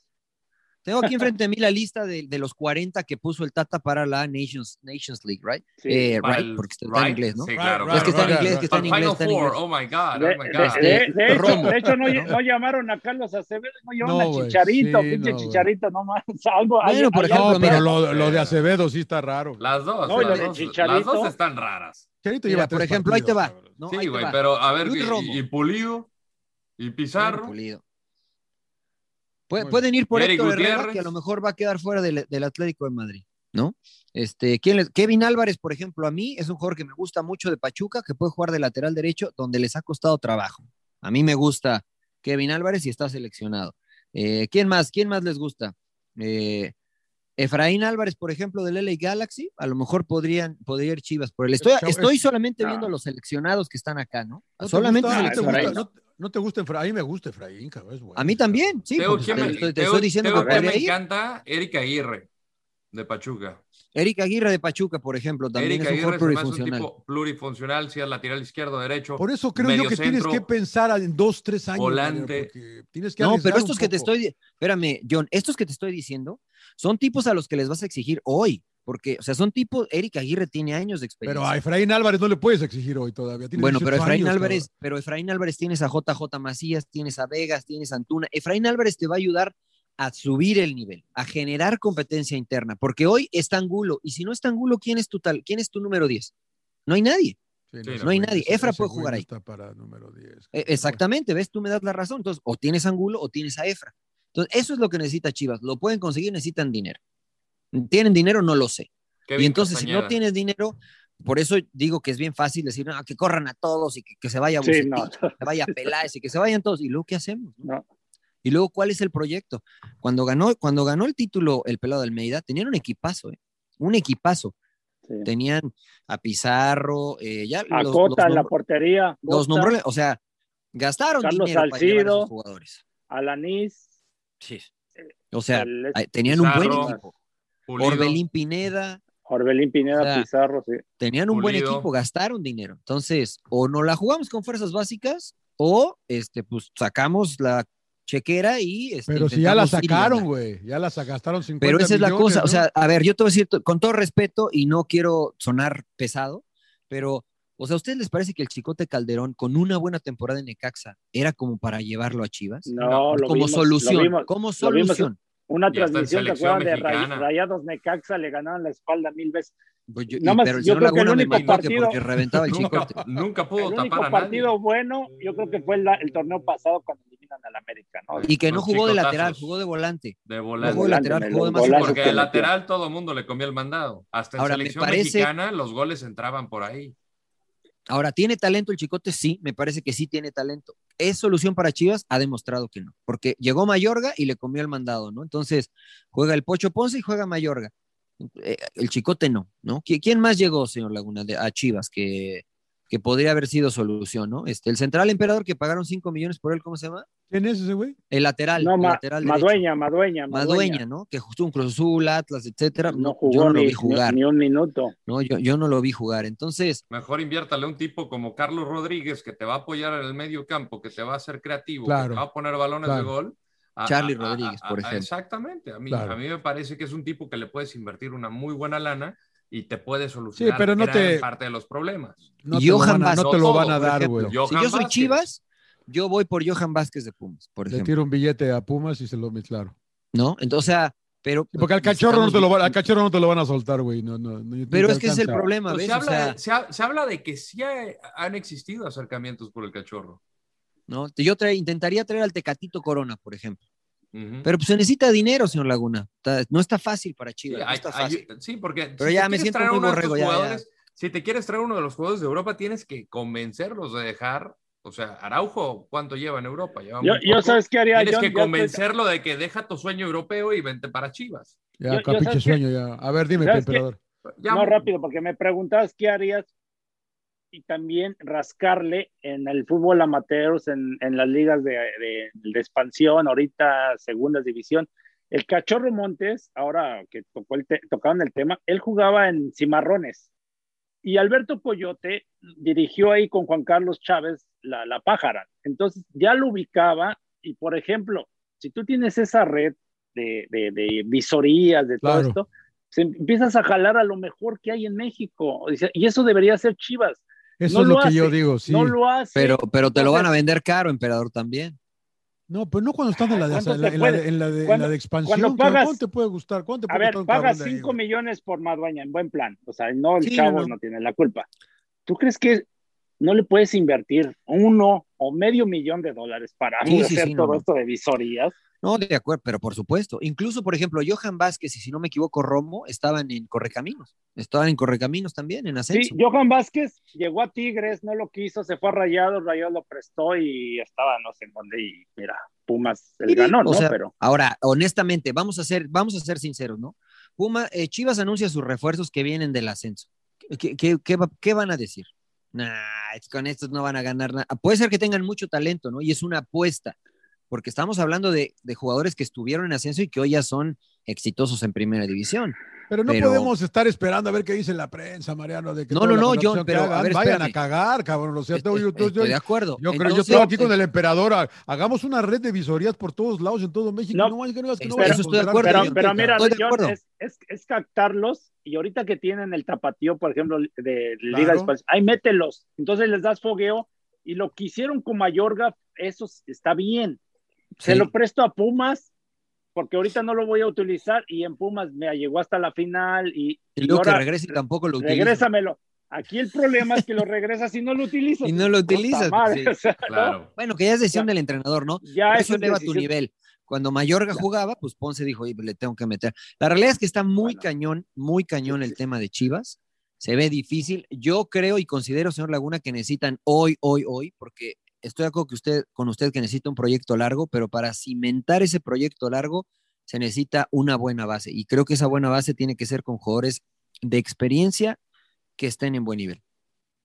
tengo aquí enfrente de mí la lista de, de, los 40 que puso el Tata para la Nations, Nations League, right? Sí. Eh, right, porque está right. en inglés, ¿no? Sí, claro. es que está en inglés, que está en inglés. Está en inglés. Oh my God, oh my God. De, de, de hecho, de hecho no, no, llamaron a Carlos Acevedo, no llamaron no, a Chicharito, sí, pinche no, Chicharito, no más. Algo, bueno, por ejemplo, no, pero lo, lo, de Acevedo sí está raro. Las dos, no, las, dos las dos están raras. Chicharito lleva por ejemplo, ahí te va. Sí, güey, pero a ver, y Pulido, y Pizarro. Pulido. Pueden ir por Héctor Herrera, que a lo mejor va a quedar fuera del, Atlético de Madrid, ¿no? Este, Kevin Álvarez, por ejemplo, a mí es un jugador que me gusta mucho de Pachuca, que puede jugar de lateral derecho, donde les ha costado trabajo. A mí me gusta Kevin Álvarez y está seleccionado. Eh, ¿Quién más? ¿Quién más les gusta? Eh, Efraín Álvarez, por ejemplo, del LA Galaxy, a lo mejor podrían, podría ir Chivas por él. Estoy, estoy solamente viendo los seleccionados que están acá, ¿no? solamente no te gusta Efraín, a mí me gusta Efraín, cabrón, es bueno. A mí también, sí. te, estoy diciendo que, me encanta Erika Aguirre, de Pachuca. Erika Aguirre de Pachuca, por ejemplo, también es un plurifuncional. Un tipo plurifuncional, sea lateral izquierdo, derecho. Por eso creo yo que tienes que pensar en dos, tres años. Volante. Tienes que no, pero estos que te estoy, espérame, John, estos que te estoy diciendo son tipos a los que les vas a exigir hoy porque, o sea, son tipos, Eric Aguirre tiene años de experiencia. Pero a Efraín Álvarez no le puedes exigir hoy todavía. bueno, pero Efraín Álvarez, pero Efraín Álvarez tienes a JJ Macías, tienes a Vegas, tienes a Antuna. Efraín Álvarez te va a ayudar a subir el nivel, a generar competencia interna, porque hoy está Angulo, y si no está Angulo, ¿quién es tu tal? ¿Quién es tu número 10? No hay nadie. no, hay nadie. Efra puede jugar ahí. Está para número 10. E, exactamente, ves, tú me das la razón. Entonces, o tienes Angulo o tienes a Efra. Entonces, eso es lo que necesita Chivas. Lo pueden conseguir, necesitan dinero. ¿Tienen dinero? No lo sé y entonces, si no tienes dinero, por eso digo que es bien fácil decir, no, que corran a todos y que, se vaya a que vaya a Peláez y que se vayan todos. ¿Y luego qué hacemos? Y luego, ¿cuál es el proyecto? Cuando ganó, cuando ganó el título el pelado de Almeida, tenían un equipazo, ¿eh? un equipazo. Tenían a Pizarro, eh, ya a Cota en la portería. Los nombres, o sea, gastaron Carlos dinero Salcido, para jugadores. Alanis. Sí. O sea, El- tenían un buen equipo. Pulido. Orbelín Pineda, Orbelín Pineda O sea, Pizarro, sí. tenían un buen equipo, gastaron dinero. Entonces, o no la jugamos con fuerzas básicas, o este, pues sacamos la chequera y. este, Pero si ya la sacaron, güey. Ya la gastaron 50 Pero esa es la cosa, ¿no? o sea, a ver, yo te voy a decir con todo respeto y no quiero sonar pesado, pero, o sea, ¿a ustedes les parece que el Chicote Calderón con una buena temporada en Necaxa era como para llevarlo a Chivas? No, lo como vimos, solución, lo vimos. como lo vimos solución. Una transmisión, ¿te acuerdan de Ray- mexicana. Rayados Necaxa? Le ganaron la espalda mil veces. Pues yo- Nada más, pero yo creo que el me único partido- porque reventaba el Nunca, Chicote. nunca pudo El único tapar a partido nadie. bueno, yo creo que fue el torneo pasado cuando eliminan al América, ¿no? Y que no jugó de lateral, jugó de volante. De No volante. jugó de lateral, jugó de más Porque que de lateral todo el mundo le comió el mandado. Hasta en Ahora, me selección parece- mexicana los goles entraban por ahí. Ahora, ¿tiene talento el Chicote? Sí, me parece que sí tiene talento. ¿Es solución para Chivas? Ha demostrado que no, porque llegó Mayorga y le comió el mandado, ¿no? Entonces, juega el Pocho Ponce y juega Mayorga. Eh, el Chicote no, ¿no? ¿Qui- ¿Quién más llegó, señor Laguna, a Chivas que, que podría haber sido solución, ¿no? Este, el central emperador que pagaron 5 millones por él, ¿cómo se llama? ¿Quién es ese güey? El lateral, No, el Ma- lateral derecho. Madueña, Madueña, Madueña, ¿no? Que justo un Cruz Azul, Atlas, etcétera. No No, jugó yo no lo ni, vi jugar, ni- ni un minuto. ¿no? Yo, yo no lo vi jugar. Entonces, Mejor inviértale a un tipo como Carlos Rodríguez que te va a apoyar en el medio campo, que te va a hacer creativo, Claro. que te va a poner balones Claro. de gol. A- Charlie a- a- Rodríguez, por a- ejemplo. Exactamente. A mí, Claro. a mí me parece que es un tipo que le puedes invertir una muy buena lana y te puede solucionar pero no gran te- parte de los problemas. No Y te lo Johan van a, no te lo van a dar, güey. Si yo soy Vázquez. Chivas, yo voy por Johan Vázquez de Pumas, por Le ejemplo. tiro un billete a Pumas y se lo claro. ¿No? Entonces, o sea, pero. Sí, Porque al cachorro, no te lo, van- al cachorro no te lo van a soltar, güey. No, no, no- Pero es que es el problema, ¿ves? se, O habla, sea, de, se, ha- se habla de que sí ha- han existido acercamientos por el cachorro. ¿no? Yo tra- intentaría traer al Tecatito Corona, por ejemplo. Pero pues se necesita dinero, señor Laguna. Está- no está fácil para Sí, Chivas. no hay- sí, porque Pero si ya te me quieres siento traer muy uno de estos borrego, ya, ya. jugadores, Si te quieres traer uno de los jugadores de Europa, tienes que convencerlos de dejar. O sea, Araujo, ¿cuánto lleva en Europa? Lleva Yo. ¿sabes qué haría? Tienes John? que convencerlo de que deja tu sueño europeo y vente para Chivas. Ya, Yo- sueño, ya. A ver, dime, emperador. Ya, No, rápido, porque me preguntabas qué harías y también rascarle en el fútbol amateur, en, en las ligas de, de- de expansión, ahorita segunda división. El Cachorro Montes, ahora que tocó el te- tocaron el tema, él jugaba en Cimarrones y Alberto Coyote dirigió ahí con Juan Carlos Chávez la, la pájara. Entonces ya lo ubicaba y, por ejemplo, si tú tienes esa red de, de- de visorías, de todo esto, se empiezas a jalar a lo mejor que hay en México. Y eso debería ser Chivas. Eso No es lo, lo que yo digo, sí. No lo hace. Pero, pero te lo van a vender caro, emperador, también. No, pero no cuando estás en la de, ¿Cuánto en la, te en la de- puede? en la de- en Cuando- la de expansión. cuando cabrón, pagas- ¿Cuánto te puede gustar? ¿Cuánto te A puede ver, gustar un pagas cabrón de ahí, 5 güey? millones por Madueña en buen plan. O sea, no, el Sí, chavo no. no. tiene la culpa. ¿Tú crees que no le puedes invertir uno o medio millón de dólares para Sí, hacer sí, todo no. esto de visorías? No, de acuerdo, pero por supuesto. Incluso, por ejemplo, Johan Vázquez y si no me equivoco, Romo estaban en Correcaminos. Estaban en Correcaminos también, en ascenso. Sí, Johan Vázquez llegó a Tigres, no lo quiso, se fue a Rayados, Rayados lo prestó y estaba no sé en dónde y mira, Pumas el Sí, ganó, o ¿no? sea, Pero Ahora, honestamente, vamos a ser, vamos a ser sinceros, ¿no? Puma, eh, Chivas anuncia sus refuerzos que vienen del ascenso. ¿Qué, qué- qué qué van a decir? Nah, con estos no van a ganar nada. Puede ser que tengan mucho talento, ¿no? Y es una apuesta, porque estamos hablando de, de jugadores que estuvieron en ascenso y que hoy ya son exitosos en primera división. Pero no Pero- podemos estar esperando a ver qué dice la prensa, Mariano. De que No, no, no, que pero, a ver, vayan a cagar, cabrón. O sea, Estoy, yo, yo- estoy de yo- acuerdo. yo creo, yo estoy aquí con eh, el emperador. ha- Hagamos una red de visorías por todos lados en todo México. No, No, es que no, es que no pero- eso estoy de acuerdo, pero, pero mira, Estoy de acuerdo. es, es, es captarlos y ahorita que tienen el tapatío, por ejemplo, de Liga Claro. de ahí mételos. Entonces les das fogueo y lo que hicieron con Mayorga, eso está bien. Se Sí. lo presto a Pumas porque ahorita no lo voy a utilizar y en Pumas me llegó hasta la final y, y luego que ahora regrese y tampoco lo utiliza. regrésamelo. Aquí el problema es que lo regresas y no lo utilizas. Y no lo utilizas, madre, sí. o sea, ¿no? Claro. Bueno, que ya es decisión Ya. del entrenador, ¿no? Ya Eso eso es eleva tu nivel. Cuando Mayorga jugaba, pues Ponce dijo, "Oye, le tengo que meter. La realidad es que está muy Bueno. cañón, muy cañón Sí, el sí. tema de Chivas. Se ve difícil. Yo creo y considero, señor Laguna, que necesitan hoy, hoy, hoy, porque estoy de acuerdo que usted, con usted que necesita un proyecto largo, pero para cimentar ese proyecto largo se necesita una buena base. Y creo que esa buena base tiene que ser con jugadores de experiencia que estén en buen nivel.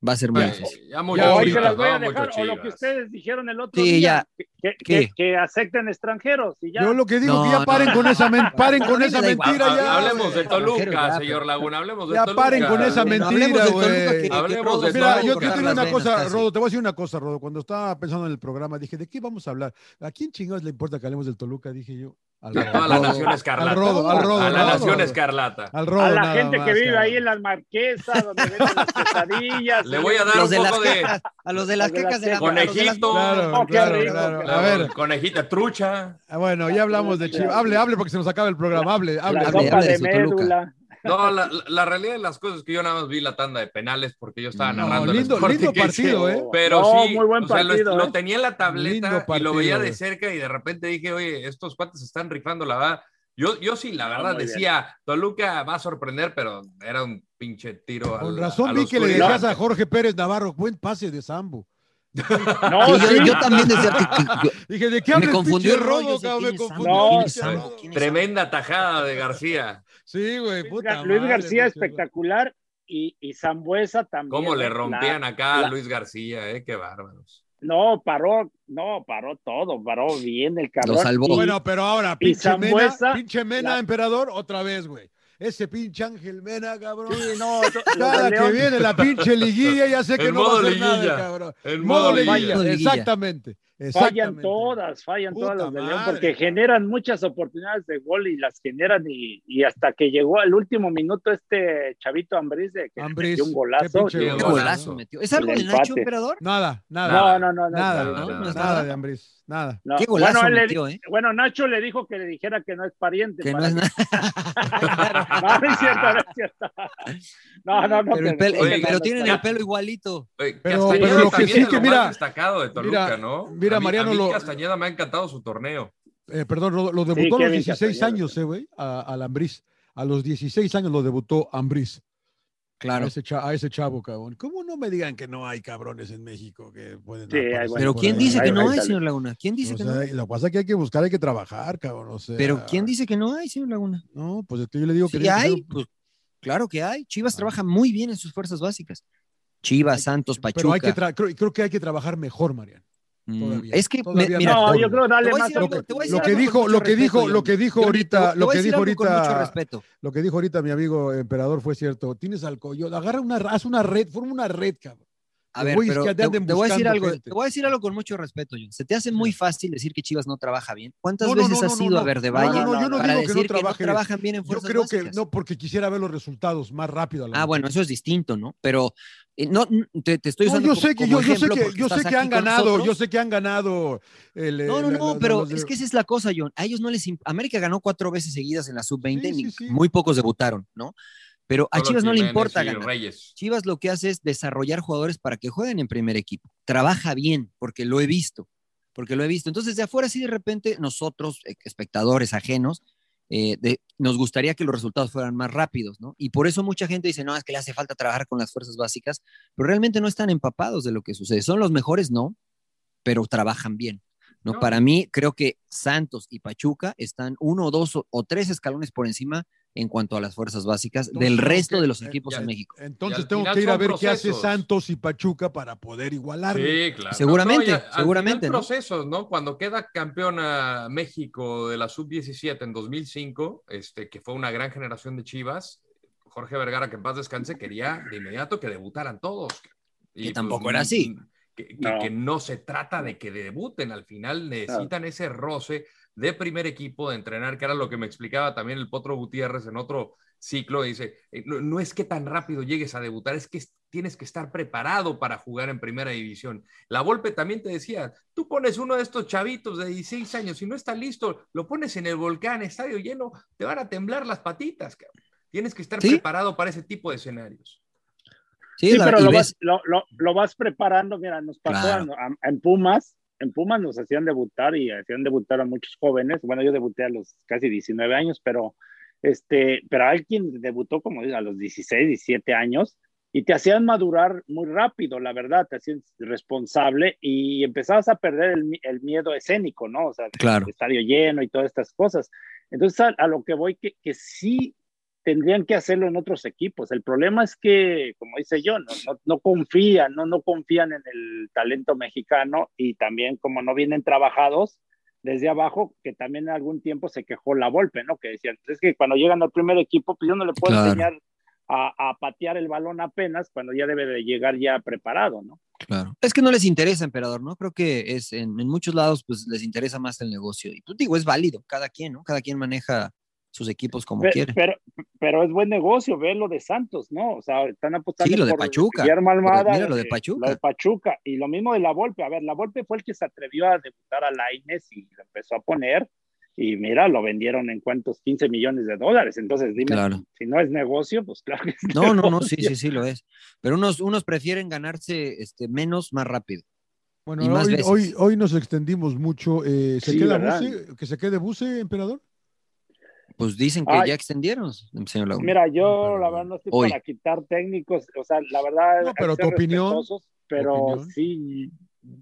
Va a ser muy difícil. ya Ya, Hoy ahorita, se las voy a dejar, o lo que ustedes dijeron el otro Sí, día, que, que- que acepten extranjeros y ya. Yo lo que digo que No, ya paren no. con esa, men- paren con mentira Ha- ya. hablemos de Toluca, ya, señor Laguna, hablemos de Ya Toluca. paren con esa mentira, güey. que- que Hablemos de Mira, yo, las una cosa, casi. Rodo, te voy a decir una cosa, Rodo. Cuando estaba pensando en el programa, dije, ¿de qué vamos a hablar? ¿A quién chingados le importa que hablemos del Toluca? Dije yo. Al A toda la nación escarlata. Al Rodo, al Rodo. A la nación escarlata. Al Rodo, a la gente que vive cabrón. ahí en las marquesas, donde venden las quesadillas. Le voy a dar Los un de las poco de quecas, a los de las quecas de la conejito. Claro, Oh, claro, rico, A ver, Conejita trucha. ah, bueno, ya hablamos de Chivas. Hable, hable porque se nos acaba el programa. Hable, hable. La hable, de de su Toluca. médula. No, la, realidad de las cosas es que yo nada más vi la tanda de penales porque yo estaba No, narrando. el lindo- lindo partido, ¿eh? Pero No, sí, muy buen o sea, lo- partido, lo, ¿eh? tenía en la tableta y lo veía de cerca y de repente dije, oye, estos cuates están rifando la verdad. Yo, yo sí, la verdad, muy decía, Toluca va a sorprender, pero era un pinche tiro. Con al- razón a vi que le dejas a Jorge Pérez Navarro. Buen pase de Sambo. No, Sí, yo, sí. yo también decía que, yo- Dije, ¿de qué me confundió el rollo. Cabrón? Me confundió. No, Tremenda tajada de García. Sí, güey, Luis, puta Luis madre, García espectacular y, y Zambuesa también. Cómo le rompían La- acá a la- Luis García, eh, qué bárbaros. No, paró, no, paró todo, paró bien el cabrón. Lo salvó. Y- Bueno, pero ahora, pinche Mena, pinche Mena, la- emperador, otra vez, güey. Ese pinche Ángel Mena, cabrón. Sí, no, Cada que viene la pinche liguilla, ya sé que no va a modo hacer nada, liguilla. cabrón. En Modo modo liguilla, liguilla. Liguilla. exactamente. Fallan todas, fallan Puta todas las de León, porque generan muchas oportunidades de gol y las generan y, y hasta que llegó al último minuto este chavito Ambriz de que Ambriz, metió un golazo. Qué Golazo. golazo metió. ¿Es algo de Nacho, emperador? Nada, nada. No, no, no, no. Nada, no, no, no, nada nada. de Ambris, nada. no. Qué golazo bueno, él le- metió, ¿eh? bueno, Nacho le dijo que le dijera que no es pariente. Que no es nada. No, no es cierto, no es cierto. No, no, no. Pero, el que- pelo- Oye, pero no, tienen el pelo igualito. Oye, Pero- pero lo que también sí que mira- destacado de Toluca, mira- ¿no? Mira, A mí- Mariano, a mí lo- Castañeda me ha encantado su torneo. Eh, perdón, lo, lo debutó a los Kevin 16 Castañeda. años, eh, güey, a- al Ambriz. A los 16 años lo debutó Ambriz. Claro. A ese, cha- a ese chavo, cabrón. ¿Cómo no me digan que no hay cabrones en México que pueden Sí, hay Pero ¿quién ahí? dice que no hay, señor Laguna? ¿Quién dice O que sea, no? y Lo que pasa es que hay que buscar, hay que trabajar, cabrón. o sea, Pero ¿quién dice que no hay, señor Laguna? No, pues es que yo le digo que Sí que hay, un- pues claro que hay. Chivas Ah. trabaja muy bien en sus fuerzas básicas. Chivas, Santos, Pero Pachuca. hay que tra- creo, creo que hay que trabajar mejor, Mariano. Todavía, es que, me- mira, No, yo creo darle Te voy a más. decir Lo que, lo que dijo, lo que dijo, lo que dijo ahorita, lo que dijo ahorita, lo que dijo ahorita mi amigo emperador fue cierto. Tienes al coyote, agarra una, haz una red, forma una red, cabrón. A ver, pero te, voy a decir algo, gente. te voy a decir algo con mucho respeto, John. Se te hace muy fácil decir que Chivas no trabaja bien. ¿Cuántas No, no, veces no, has no, ido no. a Verde No, Valle no, no, yo no para digo que no decir que no, trabajan bien en Yo fuerzas creo que no, porque quisiera ver los resultados más rápido. a la Ah, bueno, eso es distinto, ¿no? Pero eh, no te, te estoy No, usando yo como- sé que yo, yo sé que yo sé que han ganado, nosotros. yo sé que han ganado el, No, el- no, no, la- pero es que esa es la cosa, John. A ellos no les. América ganó cuatro veces seguidas en la sub-20, Sí, sí, ni- sí. muy pocos debutaron, ¿no? Pero a Solo Chivas no le importa ganar. Reyes. Chivas lo que hace es desarrollar jugadores para que jueguen en primer equipo. Trabaja bien, porque lo he visto, porque lo he visto. Entonces, de afuera, sí, de repente, nosotros, eh, espectadores ajenos, eh, de- nos gustaría que los resultados fueran más rápidos, ¿no? Y por eso mucha gente dice, no, es que le hace falta trabajar con las fuerzas básicas, pero realmente no están empapados de lo que sucede. Son los mejores, no, pero trabajan bien. ¿no? No. Para mí, creo que Santos y Pachuca están uno, dos o, o tres escalones por encima en cuanto a las fuerzas básicas Entonces, del resto que- de los eh, equipos ya- en México. Entonces tengo que ir a ver qué hace. Santos y Pachuca para poder igualar. Sí, claro. Seguramente, a- al seguramente, ¿no? procesos, ¿no? Cuando queda campeona México de la sub-17 en 2005, este, que fue una gran generación de Chivas, Jorge Vergara, que en paz descanse, quería de inmediato que debutaran todos. Y, Que tampoco era así. Que, que- No. que no se trata de que debuten, al final necesitan ese roce de primer equipo, de entrenar, que era lo que me explicaba también el Potro Gutiérrez en otro ciclo. Dice, eh, no, no es que tan rápido llegues a debutar, es que es- tienes que estar preparado para jugar en primera división. La Volpe también te decía, tú pones uno de estos chavitos de 16 años y no está listo, lo pones en el volcán, estadio lleno, te van a temblar las patitas. cabrón. Tienes que estar Sí. preparado para ese tipo de escenarios. Sí, Sí, la- pero lo ves- vas, lo, lo- lo vas preparando. Mira, nos pasó Claro. a- a- en Pumas. En Pumas nos hacían debutar y hacían debutar a muchos jóvenes. Bueno, yo debuté a los casi 19 años, pero, este, pero alguien debutó como a los 16, 17 años y te hacían madurar muy rápido, la verdad, te hacían responsable y empezabas a perder el, el miedo escénico, ¿no? O sea, Claro. el estadio lleno y todas estas cosas. Entonces, a, a lo que voy, que, que sí tendrían que hacerlo en otros equipos. El problema es que, como dice yo, no, no, confían, no, no confían en el talento mexicano y también como no vienen trabajados desde abajo, que también en algún tiempo se quejó la Volpe, ¿no? Que decían, es que cuando llegan al primer equipo, pues yo no le puedo enseñar a, patear el balón apenas cuando ya debe de llegar ya preparado, ¿no? Claro. Es que no les interesa, emperador, ¿no? Creo que es en, en muchos lados, pues les interesa más el negocio. Y pues digo, es válido, cada quien, ¿no? Cada quien maneja sus equipos como quieren. Pero, pero es buen negocio, ve lo de Santos, ¿no? O sea, están apostando sí, lo de Pachuca. Almada, mira lo de Pachuca. Lo de Pachuca. Y lo mismo de la Volpe. A ver, la Volpe fue el que se atrevió a debutar a Laines y lo empezó a poner. Y mira, lo vendieron en cuántos 15 millones de dólares. Entonces, dime, si no es negocio, pues claro que es No, no, no, sí, sí, sí lo es. Pero unos, unos prefieren ganarse este, menos más rápido. Bueno, hoy, hoy, hoy, nos extendimos mucho. Eh, ¿Se queda Buse? ¿Que se quede Buse, emperador? Pues dicen que ya extendieron, señor Laguna. Mira, yo la verdad no estoy para quitar técnicos, o sea, la verdad. No, pero tu opinión. Pero sí,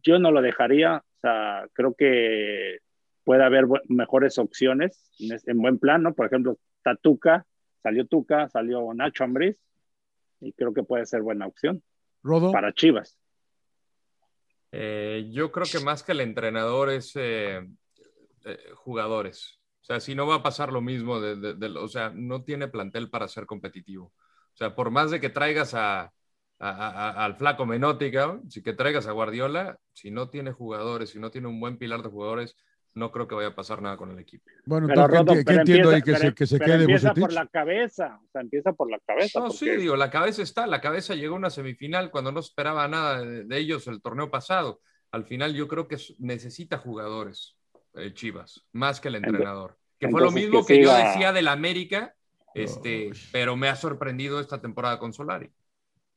yo no lo dejaría, o sea, creo que puede haber mejores opciones en, buen plan, ¿no? Por ejemplo, Tatuca, salió Tuca, salió Nacho Ambriz, y creo que puede ser buena opción. Rodo. Para Chivas. Eh, yo creo que más que el entrenador es eh, eh, jugadores. O sea, si no va a pasar lo mismo, de, o sea, no tiene plantel para ser competitivo. O sea, por más de que traigas a, al flaco Menótica, si que traigas a Guardiola, si no tiene jugadores, si no tiene un buen pilar de jugadores, no creo que vaya a pasar nada con el equipo. Bueno, entonces, ¿qué, entiendo ahí? Que, se, que se quede Empieza por la cabeza, o sea, empieza por la cabeza. No, sí, digo, la cabeza está, la cabeza llegó a una semifinal cuando no esperaba nada de, ellos el torneo pasado. Al final yo creo que necesita jugadores, eh, Chivas, más que el entrenador. Que fue lo mismo que, yo decía del América, este, pero me ha sorprendido esta temporada con Solari.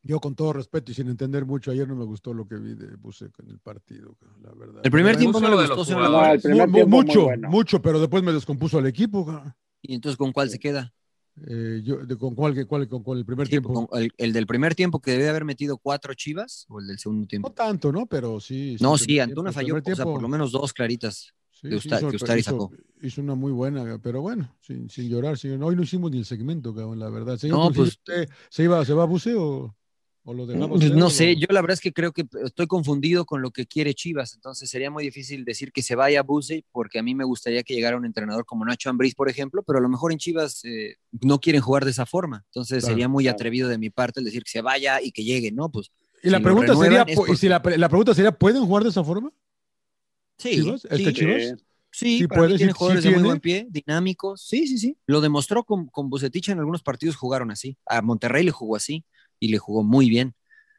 Yo con todo respeto y sin entender mucho, ayer no me gustó lo que vi de Buseco en el partido, la verdad. El primer tiempo no le gustó, Mucho, mucho, pero después me descompuso el equipo. ¿Y entonces con cuál se queda? Eh, yo, ¿Con cuál, cuál con, el primer tiempo? el, del primer tiempo que debe haber metido cuatro chivas o el del segundo tiempo? No tanto, ¿no? Pero sí. No, sí, Antuna falló, o sea, por lo menos dos claritas que, usted, hizo, hizo, una muy buena, pero bueno, sin, sin llorar. Hoy no hicimos ni el segmento, cabrón, la verdad. no, pues, ¿se, iba, ¿Se va a buceo o, lo dejamos? Pues, no sé, yo la verdad es que creo que estoy confundido con lo que quiere Chivas, entonces sería muy difícil decir que se vaya a Buse, porque a mí me gustaría que llegara un entrenador como Nacho Ambriz, por ejemplo, pero a lo mejor en Chivas eh, no quieren jugar de esa forma, entonces sería muy atrevido de mi parte el decir que se vaya y que llegue, ¿no? Pues y la pregunta sería, y si la, la, pregunta sería, ¿pueden jugar de esa forma? Sí, ¿Este sí, puede, tiene jugadores de muy buen pie, dinámicos. Sí, sí, sí. Lo demostró con, con Bucetich en algunos partidos jugaron así. A Monterrey le jugó así y le jugó muy bien.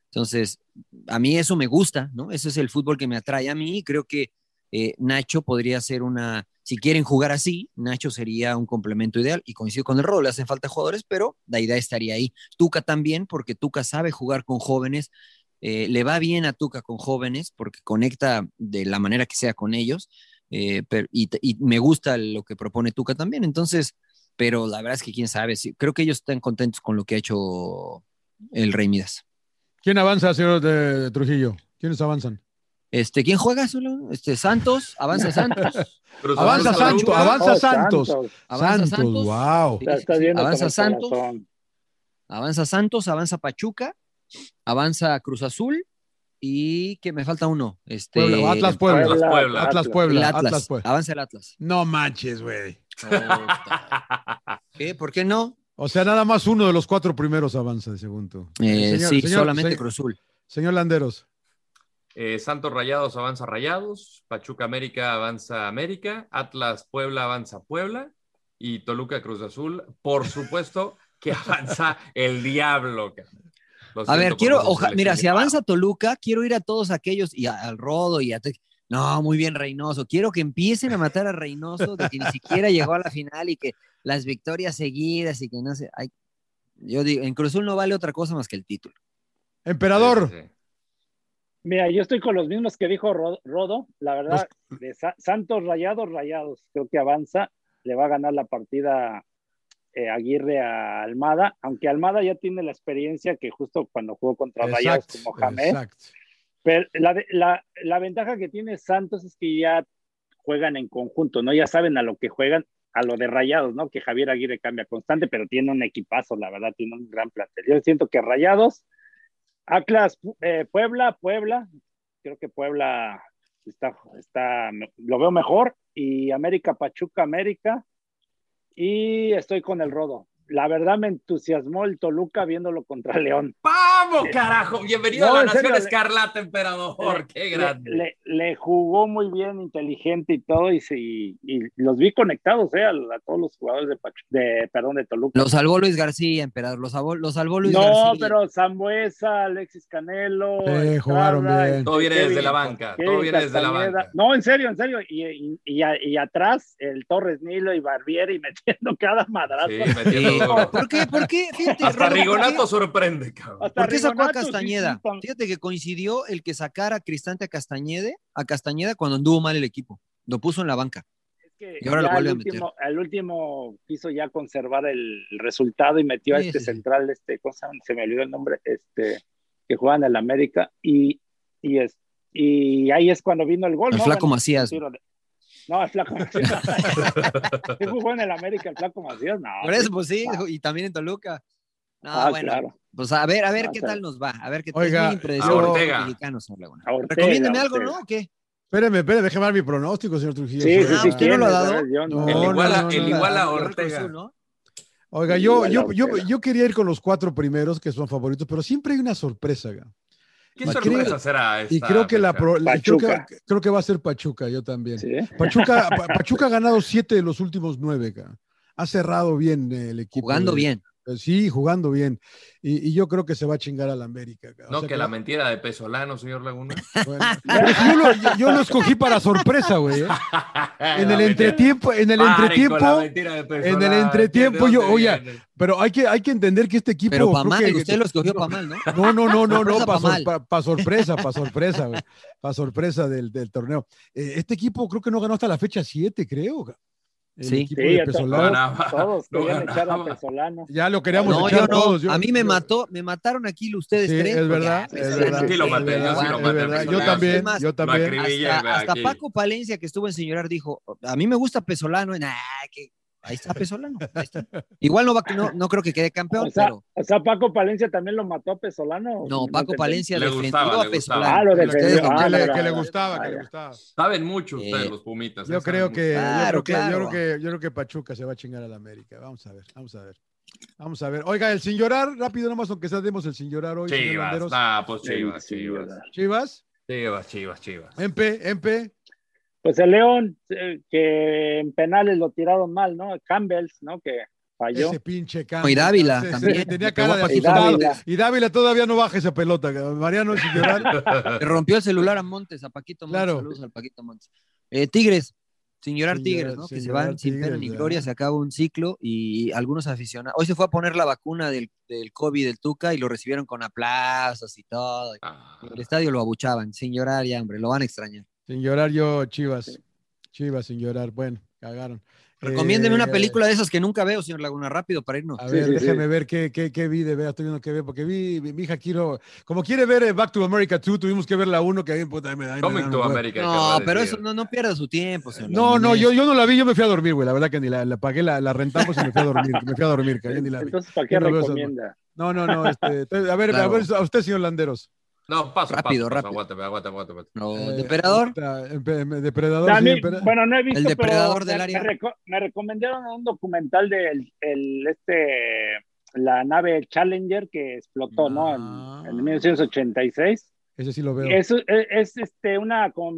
Entonces, a mí eso me gusta, ¿no? Ese es el fútbol que me atrae a mí. Creo que eh, Nacho podría ser una, si quieren jugar así, Nacho sería un complemento ideal y coincido con el rol, le hacen falta jugadores, pero la idea estaría ahí. Tuca también, porque Tuca sabe jugar con jóvenes eh, le va bien a Tuca con jóvenes porque conecta de la manera que sea con ellos eh, y, me gusta lo que propone Tuca también. Entonces, pero la verdad es que quién sabe, creo que ellos están contentos con lo que ha hecho el Rey Midas. ¿Quién avanza, señor de, Trujillo? ¿Quiénes avanzan? Este, ¿quién juega solo? Este, Santos, avanza Santos. avanza, Santos avanza Santos, avanza Santos. wow. avanza Santos. Avanza Santos, avanza Pachuca avanza Cruz Azul y que me falta uno. Este, Atlas Puebla. Atlas Puebla. Atlas Puebla. Atlas, Avanza el Atlas. No manches, güey. ¿Qué? ¿Por qué no? O sea, nada más uno de los cuatro primeros avanza de segundo. Eh, sí, solamente Cruz Azul. Señor Landeros. Eh, Santos Rayados avanza Rayados, Pachuca América avanza América, Atlas Puebla avanza Puebla y Toluca Cruz Azul, por supuesto que avanza el Diablo. A ver, quiero, mira, si avanza Toluca, quiero ir a todos aquellos y al Rodo y a... No, muy bien, Reynoso. Quiero que empiecen a matar a Reynoso, de que ni siquiera llegó a la final y que las victorias seguidas y que no sé. yo digo, en Cruzul no vale otra cosa más que el título. Emperador. Mira, yo estoy con los mismos que dijo Rodo. La verdad, de Santos Rayados, Rayados, creo que avanza. Le va a ganar la partida eh, Aguirre a Almada, aunque Almada ya tiene la experiencia que justo cuando jugó contra Rayados como Mohamed. Pero la, ventaja que tiene Santos es que ya juegan en conjunto, ¿no? Ya saben a lo que juegan a lo de Rayados, ¿no? Que Javier Aguirre cambia constante, pero tiene un equipazo, la verdad, tiene un gran plantel. Yo siento que Rayados, Atlas, eh, Puebla, Puebla, creo que Puebla está, está, lo veo mejor, y América, Pachuca, América, y estoy con el Rodo la verdad me entusiasmó el Toluca viéndolo contra León. ¡Vamos, carajo! Bienvenido a la Nación Escarlata, emperador. ¡Qué grande! Le, jugó muy bien, inteligente y todo, y, y, los vi conectados eh, a, todos los jugadores de, de, perdón, de Toluca. Los salvó Luis García, emperador. Los salvó, los salvó Luis no, García. No, pero Zambuesa, Alexis Canelo. Sí, jugaron bien. Todo viene desde la banca. todo viene desde la banca. No, en serio, en serio. Y, y, atrás, el Torres Nilo y Barbieri metiendo cada madrazo. Sí, metiendo ¿Por qué? ¿Por qué? Fíjate, Hasta Rigonato sorprende, cabrón. ¿Por qué sacó a Castañeda? Fíjate que coincidió el que sacara a Cristante a Castañeda, a Castañeda cuando anduvo mal el equipo. Lo puso en la banca. y ahora lo vuelve a meter. Al último quiso ya conservar el resultado y metió a este central, este, cosa, se me olvidó el nombre, este, que juega en el América y, y, es, y ahí es cuando vino el gol. El flaco Macías. No, el Flaco Macías. ¿Qué jugó en el América el Flaco Macías? No. Por eso, pues sí, y también en Toluca. No, ah, bueno, claro. Pues a ver, a ver ah, qué tal nos va. A ver qué tal. Oiga, es muy a Ortega. Recomiéndeme algo, ¿no? ¿O qué? Espéreme, espéreme, déjeme dar mi pronóstico, señor Trujillo. Sí, sí, sí. ¿Quién no lo ha dado? No, el igual, el igual a Ortega. Oiga, yo, yo, yo, yo, quería ir con los cuatro primeros que son favoritos, pero siempre hay una sorpresa. ¿Qué sorpresa será esta? Y creo que, la creo que, creo, que, va a ser Pachuca, yo también. Pachuca, Pachuca ha ganado siete de los últimos nueve. Ha cerrado bien el equipo. Jugando bien. Eh, sí, jugando bien. Y, yo creo que se va a chingar a la América. no, que, la mentira de Pesolano, señor Laguna. yo, lo, escogí para sorpresa, güey. ¿eh? En el entretiempo, en el entretiempo, en el entretiempo, yo, oye, pero hay que, hay que entender que este equipo. Pero para mal, usted lo escogió para mal, ¿no? No, no, no, no, no, para sorpresa, para sorpresa, Para sorpresa del, del torneo. Eh, este equipo creo que no ganó hasta la fecha 7, creo sí, todos, querían echar a Pesolano. Ya lo queríamos no, echar todos. a mí me mató, me mataron aquí ustedes sí, tres. Es verdad, es verdad. Sí lo maté, yo sí lo maté. Yo también, yo también. Hasta, Paco Palencia, que estuvo en Señorar, dijo, a mí me gusta Pesolano. Nah, que Ahí está Pesolano. Igual no, va, no, no creo que quede campeón, o sea, pero. O sea, Paco Palencia también lo mató a Pesolano. No, Paco Palencia le defendió a Pesolano. Ah, lo defendió. Ah, que, le, gustaba, que le gustaba. Saben mucho ustedes, los Pumitas. Yo creo, que, yo, creo que, yo, creo que, yo creo que Pachuca se va a chingar a la América. Vamos a ver, vamos a ver. Vamos a ver. Oiga, el sin llorar, rápido nomás, aunque sea demos el sin llorar hoy. Chivas, ah, pues Chivas, Chivas. Chivas. Chivas, Chivas, Chivas. MP, MP. Pues el León, eh, que en penales lo tiraron mal, ¿no? Campbells, ¿no? Que falló. Ese pinche Campbell. Y Dávila también. Tenía cara de asustado. Y Dávila todavía no baja esa pelota. Mariano sin llorar. Le rompió el celular a Montes, a Paquito Montes. Claro. Saludos al Paquito Montes. Eh, Tigres, sin llorar Tigres, ¿no? que se van sin pena ni gloria, se acaba un ciclo y algunos aficionados. Hoy se fue a poner la vacuna del, del COVID del Tuca y lo recibieron con aplausos y todo. Ah. el estadio lo abuchaban, sin llorar ya, hombre, lo van a extrañar. Sin llorar yo, Chivas. Chivas sin llorar. Bueno, cagaron. Recomiéndeme una eh, película de esas que nunca veo, señor Laguna, rápido para irnos. A ver, déjeme ver qué, qué, qué, vi de ver, estoy viendo qué ver, porque vi, mi, hija quiero, como quiere ver eh, Back to America 2, tuvimos que ver la 1 que ahí puta, me, Coming to America. No, pero eso no, no pierda su tiempo, señor. No, no, yo, yo no la vi, yo me fui a dormir, güey, la verdad que ni la, la pagué, la, la, rentamos y me fui a dormir, me fui a dormir, que ni la vi. Entonces, ¿para qué recomienda? No, no, no, este, a ver, a ver, a usted, señor Landeros. No, paso, rápido, paso, rápido. Aguántame, aguántame, aguántame. No, eh, ¿Depredador? Depredador. Sí, bueno, no he visto. El depredador del me, área. Me, recomendaron un documental de el, este, la nave Challenger que explotó, ¿no? En, en, 1986. Ah. Ese sí lo veo. Es, es, este, una como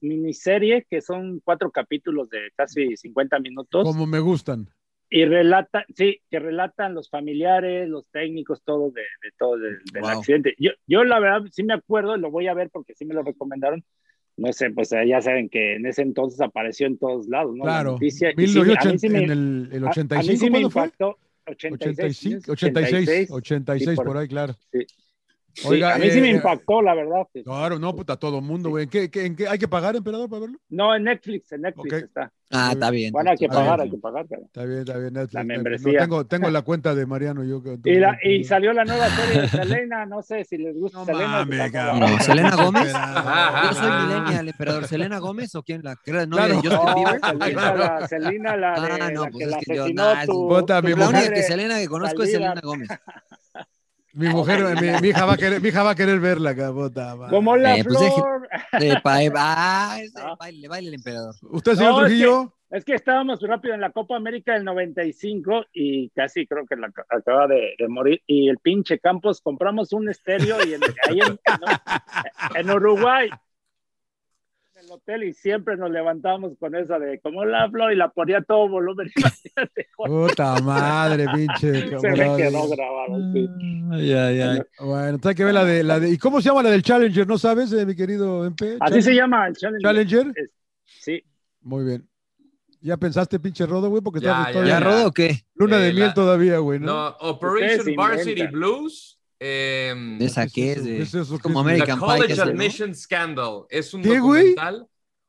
miniserie que son cuatro capítulos de casi 50 minutos. Como me gustan. Y relata, sí, que relatan los familiares, los técnicos, todo de, de todo del, accidente. Yo, yo la verdad sí me acuerdo, lo voy a ver porque sí me lo recomendaron. No sé, pues ya saben que en ese entonces apareció en todos lados, ¿no? Claro. Noticia, sí, en el, el 85, a, a sí me impactó, 86, 86, 86, 86 por, por ahí, claro. Sí. Sí, a mí sí me impactó, la verdad. Claro, no, puta, todo el mundo, güey. ¿En qué, qué- en qué- hay que pagar, emperador, para verlo? No, en Netflix, en Netflix está. Ah, está bien. Bueno, hay que pagar, bien. hay que pagar. cara. Está bien, está bien. Netflix, La membresía. No, tengo, tengo la cuenta de Mariano yo. que- Y, la, y salió la nueva serie de Selena, no sé si les gusta No Selena. mames. No, Selena Gómez. Yo soy millennial, emperador. ¿Selena Gómez o quién? ¿La novia Claro. de Justin No, Bieber? Selena, la, Selena, la, de, Ah, no, la pues que es la que yo- tu, tu La única que Selena que conozco es. Selena Gómez. Mi mujer, mi, mi hija va a querer, mi hija va a querer verla, cabota. Como la Eh, pues flor. Eh, pa- eh, ah, ese, Ah. baile, baile el emperador. ¿Usted, señor No, es Trujillo? Es que estábamos rápido en la Copa América del 95 y casi creo que la, acaba de, de morir. Y el pinche Campos compramos un estéreo y en, ahí en, en- en Uruguay, el hotel, y siempre nos levantábamos con esa de como la flor y la ponía todo volumen. Puta madre, pinche. Se me quedó grabado. sí. Ay, ay. Bueno, hay que ver la de, la de. ¿Y cómo se llama la del Challenger? ¿No sabes, eh, mi querido MP? Así se llama el Challenger. Challenger. Es- Sí. Muy bien. ¿Ya pensaste, pinche Rodo, güey? Porque Ya, ya, todavía- ¿Ya rodo o qué? Luna de Eh, miel la- todavía, güey, ¿no? No, Operation Varsity. Blues. Eh, ¿Esa ¿Qué es de- ¿Qué es eso? es como ¿Qué es eso? The American Pie. College es de- ¿no? Admission Scandal. Es un ¿Qué, güey? documental.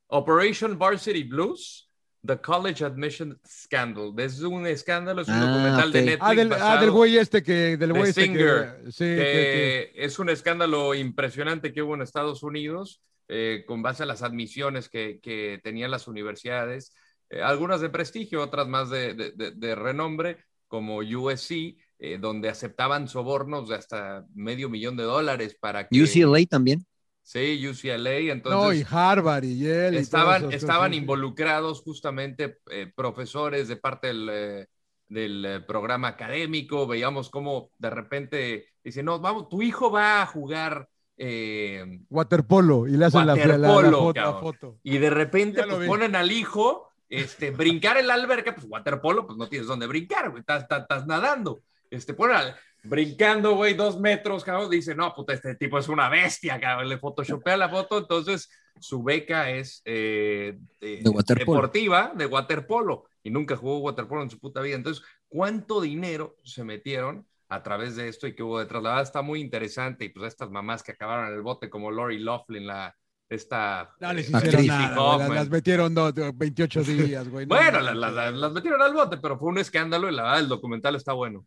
Operation Varsity Blues. The College Admission Scandal. Es un escándalo, es un Ah, documental de ok. Netflix. Ah, del, ah, del güey este que. Del de güey este que. Sí, que- que- que es un escándalo impresionante que hubo en Estados Unidos eh, con base a las admisiones que, que tenían las universidades, eh, algunas de prestigio, otras más de, de- de- de renombre, como USC, eh, donde aceptaban sobornos de hasta medio millón de dólares para que... UCLA también. Sí, UCLA, No, y entonces... Harvard y Yale. Estaban, estaban involucrados justamente eh, profesores de parte del, eh, del eh, programa académico, veíamos cómo de repente dice, no, vamos, tu hijo va a jugar eh, Waterpolo y le hacen la, la- la, foto, la foto. y de repente pues, ponen al hijo este, brincar en la alberca, pues waterpolo, pues no tienes dónde brincar, güey, estás, estás- estás nadando. Este, ponen al- brincando, güey, dos metros, cabrón, dice, no, puta, este tipo es una bestia, cabrón, le photoshopea la foto, entonces su beca es eh, de, deportiva, de waterpolo, y nunca jugó waterpolo en su puta vida. Entonces, ¿cuánto dinero se metieron a través de esto y que hubo detrás? La verdad está muy interesante, y pues estas mamás que acabaron en el bote, como Lori Loughlin, la, esta... No les eh, hicieron nada, güey, las, las metieron no, 28 días, güey. no, Bueno, no, las, las- las metieron al bote, pero fue un escándalo y la verdad el documental está bueno.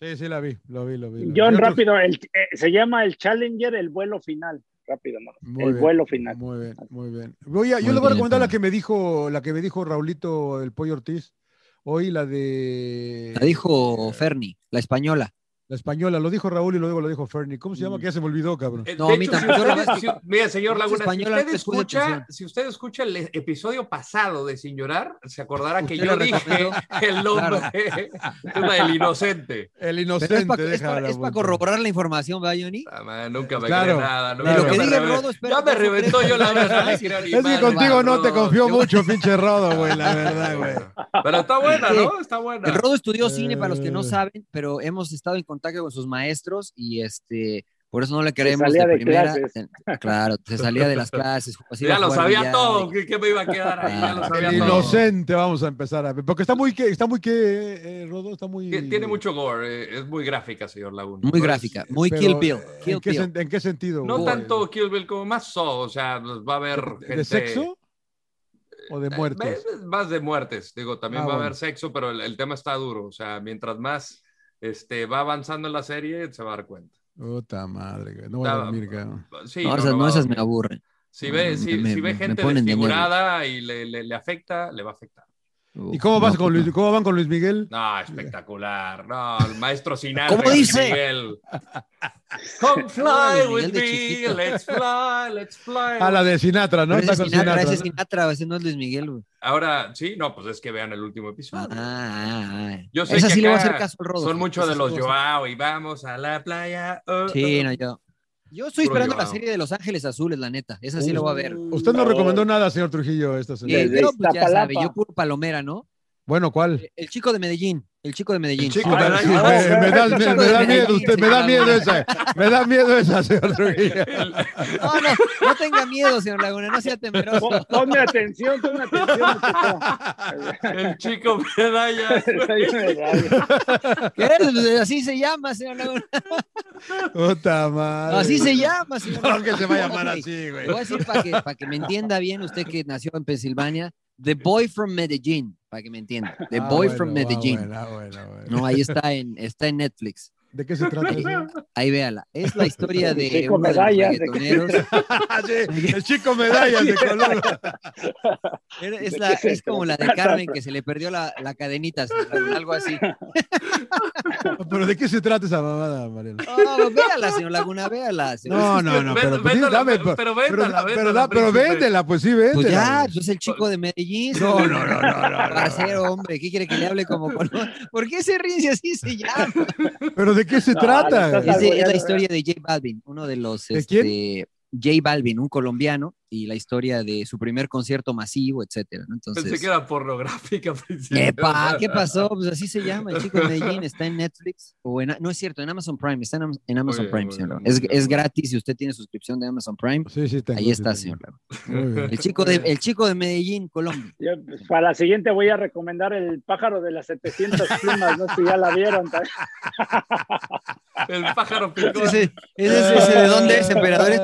Sí, sí, la vi, lo vi, lo vi. lo. John, rápido, el- eh, se llama el Challenger, el vuelo final. Rápido, ¿no? Muy el bien, vuelo final. Muy bien, muy bien. Voy a- yo le voy a bien, recomendar la que me dijo, la que me dijo Raulito el Pollo Ortiz. Hoy la de La dijo Ferni, la española. La española, lo dijo Raúl y luego lo dijo Fernie. ¿Cómo se llama? Mm. Que ya se me olvidó, cabrón. Eh, No, de a mí hecho, si tampoco, usted- es si- mira, señor es Laguna, si española, usted, les puse escucha, si usted escucha el episodio pasado de Sin Llorar, se acordará que Usted yo dije el nombre del inocente. El Pero inocente. es para déjala, güey. corroborar la información, ¿verdad, Johnny? Ah, man, nunca me Claro, cree nada. claro. nunca Lo que me diga Rodo, espera ya me reventó yo la verdad. Es que contigo no te confío mucho, pinche Rodo, güey, la verdad, güey. Pero está buena. ¿no? Está buena. El Rodo estudió cine, para los que no Eh. saben, pero hemos estado en contacto con sus maestros y este, por eso no le queremos salía de de primera. clases. Eh, Claro, se salía de las clases. pues, ya a lo sabía billar, todo. y- ¿Qué, qué me iba a quedar ahí? Ya lo sabía El todo. inocente, vamos a empezar a ver. Porque está muy que, está muy que, eh, Rodo, está muy. Tie- Tiene mucho gore. eh, Es muy gráfica, señor Laguna. Muy Pues, gráfica, muy Pero, Kill Bill. eh, Kill ¿en, qué, Bill. sen- en qué sentido? No güey? tanto Kill Bill como más so, o sea, va a haber ¿De, gente... de sexo? ¿O de Eh, muertes? eh, Más de muertes, digo, también Ah, va a bueno. haber sexo, pero el, el tema está duro, o sea, mientras más este, va avanzando en la serie, se va a dar cuenta. Puta madre. No voy a dormir, cabrón. Sí, no, no, esas, no esas me aburren. Si ve, me- si, me- si ve me gente desfigurada y le, le- le afecta, le va a afectar. ¿Y cómo vas No, con. Luis, cómo van con Luis Miguel? No, espectacular. No, el maestro Sinatra. ¿Cómo Luis dice? Miguel. Come fly with me, chiquito. let's fly, let's fly. Ah, la de Sinatra, ¿no? Está es con Sinatra, ese es Sinatra. Sinatra, ese no es Luis Miguel, güey. Ahora, sí, no, pues es que vean el último episodio. Ah, ah, ah. Yo sé Esa que sí le voy a hacer caso al Rodo. Son muchos de los a Joao y vamos a la playa. oh, Sí, oh. no, yo. Yo estoy Puro esperando la serie de Los Ángeles Azules, la neta. Esa sí la voy a ver. Usted no recomendó nada, señor Trujillo, esta. Desde yo, pues ya sabe, yo puro palomera, ¿no? Bueno, ¿cuál? El chico de Medellín, el chico de Medellín. El chico Sí, de me, Medellín. me- me da, me- me da Sí, miedo usted, me da miedo esa, me da miedo esa, señor Trujillo. No, no, no tenga miedo, señor Laguna, no sea temeroso. Pon- Ponme atención, ponme atención. El chico medalla. ¿Qué es? Así se llama, señor Laguna. Puta madre. Así se llama, señor. No, que se va a llamar así, güey. Voy a decir para que, para que me entienda bien, usted que nació en Pensilvania, The Boy from Medellín, para que me entienda. The Ah, Boy bueno, from ah, Medellín. bueno, ah, bueno. No, ahí está en, está en Netflix. ¿De qué se trata eso? Ahí véala. Es la historia de Chico uno de. Sí, el chico medallas de color. Es, ¿De la- es como la de? Carmen que se le perdió la, la cadenita, algo así. ¿Pero de qué se trata esa mamada, Mariano? No, véala, señor Laguna, véala. señor. No, no, no, pero, pues, sí, Véndala, dame, pero pero, véndala, pero, véndala, da- pero príncipe. véndela, pues sí, véndela. Pues ya, güey. pues es el chico de Medellín. No, no, no, no, no, no. Parcero, hombre, ¿qué quiere que le hable como color? ¿Por qué se ríe si así se llama? ¿Pero de qué se No, trata? Es, de- es la historia de J Balvin, uno de los. ¿De este, J Balvin, un colombiano, y la historia de su primer concierto masivo, etcétera. ¿no? Pensé Entonces, que era pornográfica. Epa, ¿qué pasó? Pues así se llama, el chico de Medellín, está en Netflix, o en, no es cierto, en Amazon Prime, está en, Am- en Amazon bien, Prime, señor. bien, es, gratis si usted tiene suscripción de Amazon Prime, Sí, sí, tengo, ahí sí, está, señor. El chico de, el chico de Medellín, Colombia. Yo, pues, para la siguiente voy a recomendar el pájaro de las 700 plumas, no sé si ya la vieron. El pájaro picó. Ese, ese, ese, ¿De dónde es, emperador? Es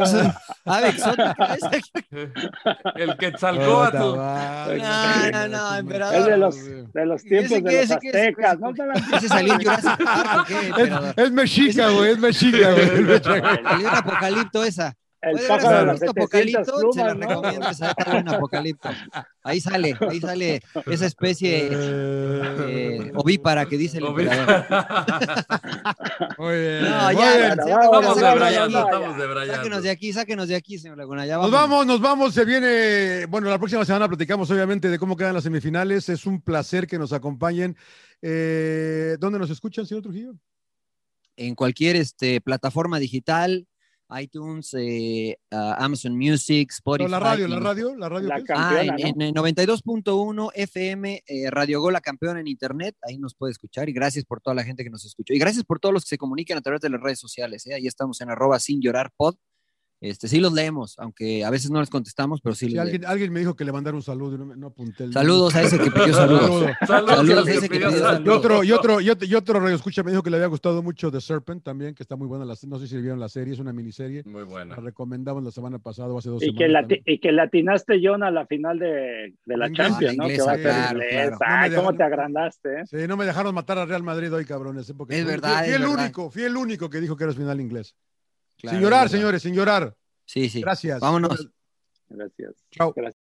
ave exótica. El Quetzalcóatl. No, no, no, emperador. Es de los, de los ¿Y tiempos de los. ¿no? te la- Ese salió en Jurassic Park, ¿o qué, emperador? Es, mexica, güey, es mexica, güey. Salió en Apocalipto esa. El Puede pájaro de las visto 700 Apocalipto, se la plumas, ¿no? recomiendo, esa está buena Apocalipto. Ahí sale, ahí sale esa especie eh, ovípara que dice el emperador. Muy bien. No, muy ya, bien. bueno, señor vamos, de debrayando, aquí. estamos debrayando. Sáquenos de aquí, sáquenos de aquí, señor Laguna. Ya Nos vamos. vamos, nos vamos, se viene, bueno, la próxima semana platicamos obviamente de cómo quedan las semifinales, es un placer que nos acompañen. Eh, ¿Dónde nos escuchan, señor Trujillo? En cualquier este, plataforma digital, iTunes, eh, ah, Amazon Music, Spotify. No, la radio, la radio, la radio. La Ah, en, en- en 92.1 FM, eh, Radio Gol, la campeona en internet, ahí nos puede escuchar y gracias por toda la gente que nos escuchó y gracias por todos los que se comunican a través de las redes sociales, ¿eh? ahí estamos en arroba sin llorar pod, este, sí los leemos, aunque a veces no les contestamos, pero sí Sí, los alguien, leemos. alguien me dijo que le mandara un saludo y no, me- no apunté el Saludos a ese que pidió saludos. Saludo. Saludos, Saludos, al ese que pidió saludos. Y otro, y otro, y otro, y otro radio escucha me dijo que le había gustado mucho The Serpent también, que está muy buena. La, no sé si vieron la serie, es una miniserie. Muy buena. La recomendamos la semana pasada o hace dos Y que, semanas. lati- y que latinaste, John, a la final de, de la. Champions, ¿no? Ah, que va a ser claro. No Ay, ¿cómo te agrandaste, eh? Sí, no me dejaron matar a Real Madrid hoy, cabrones. ¿eh? Porque Es fui- verdad, Fui, es el verdad. único, fui el único que dijo que era final inglés. Claro, sin llorar, señores, sin llorar. Sí, sí. Gracias. Vámonos. Gracias. Chao. Gracias.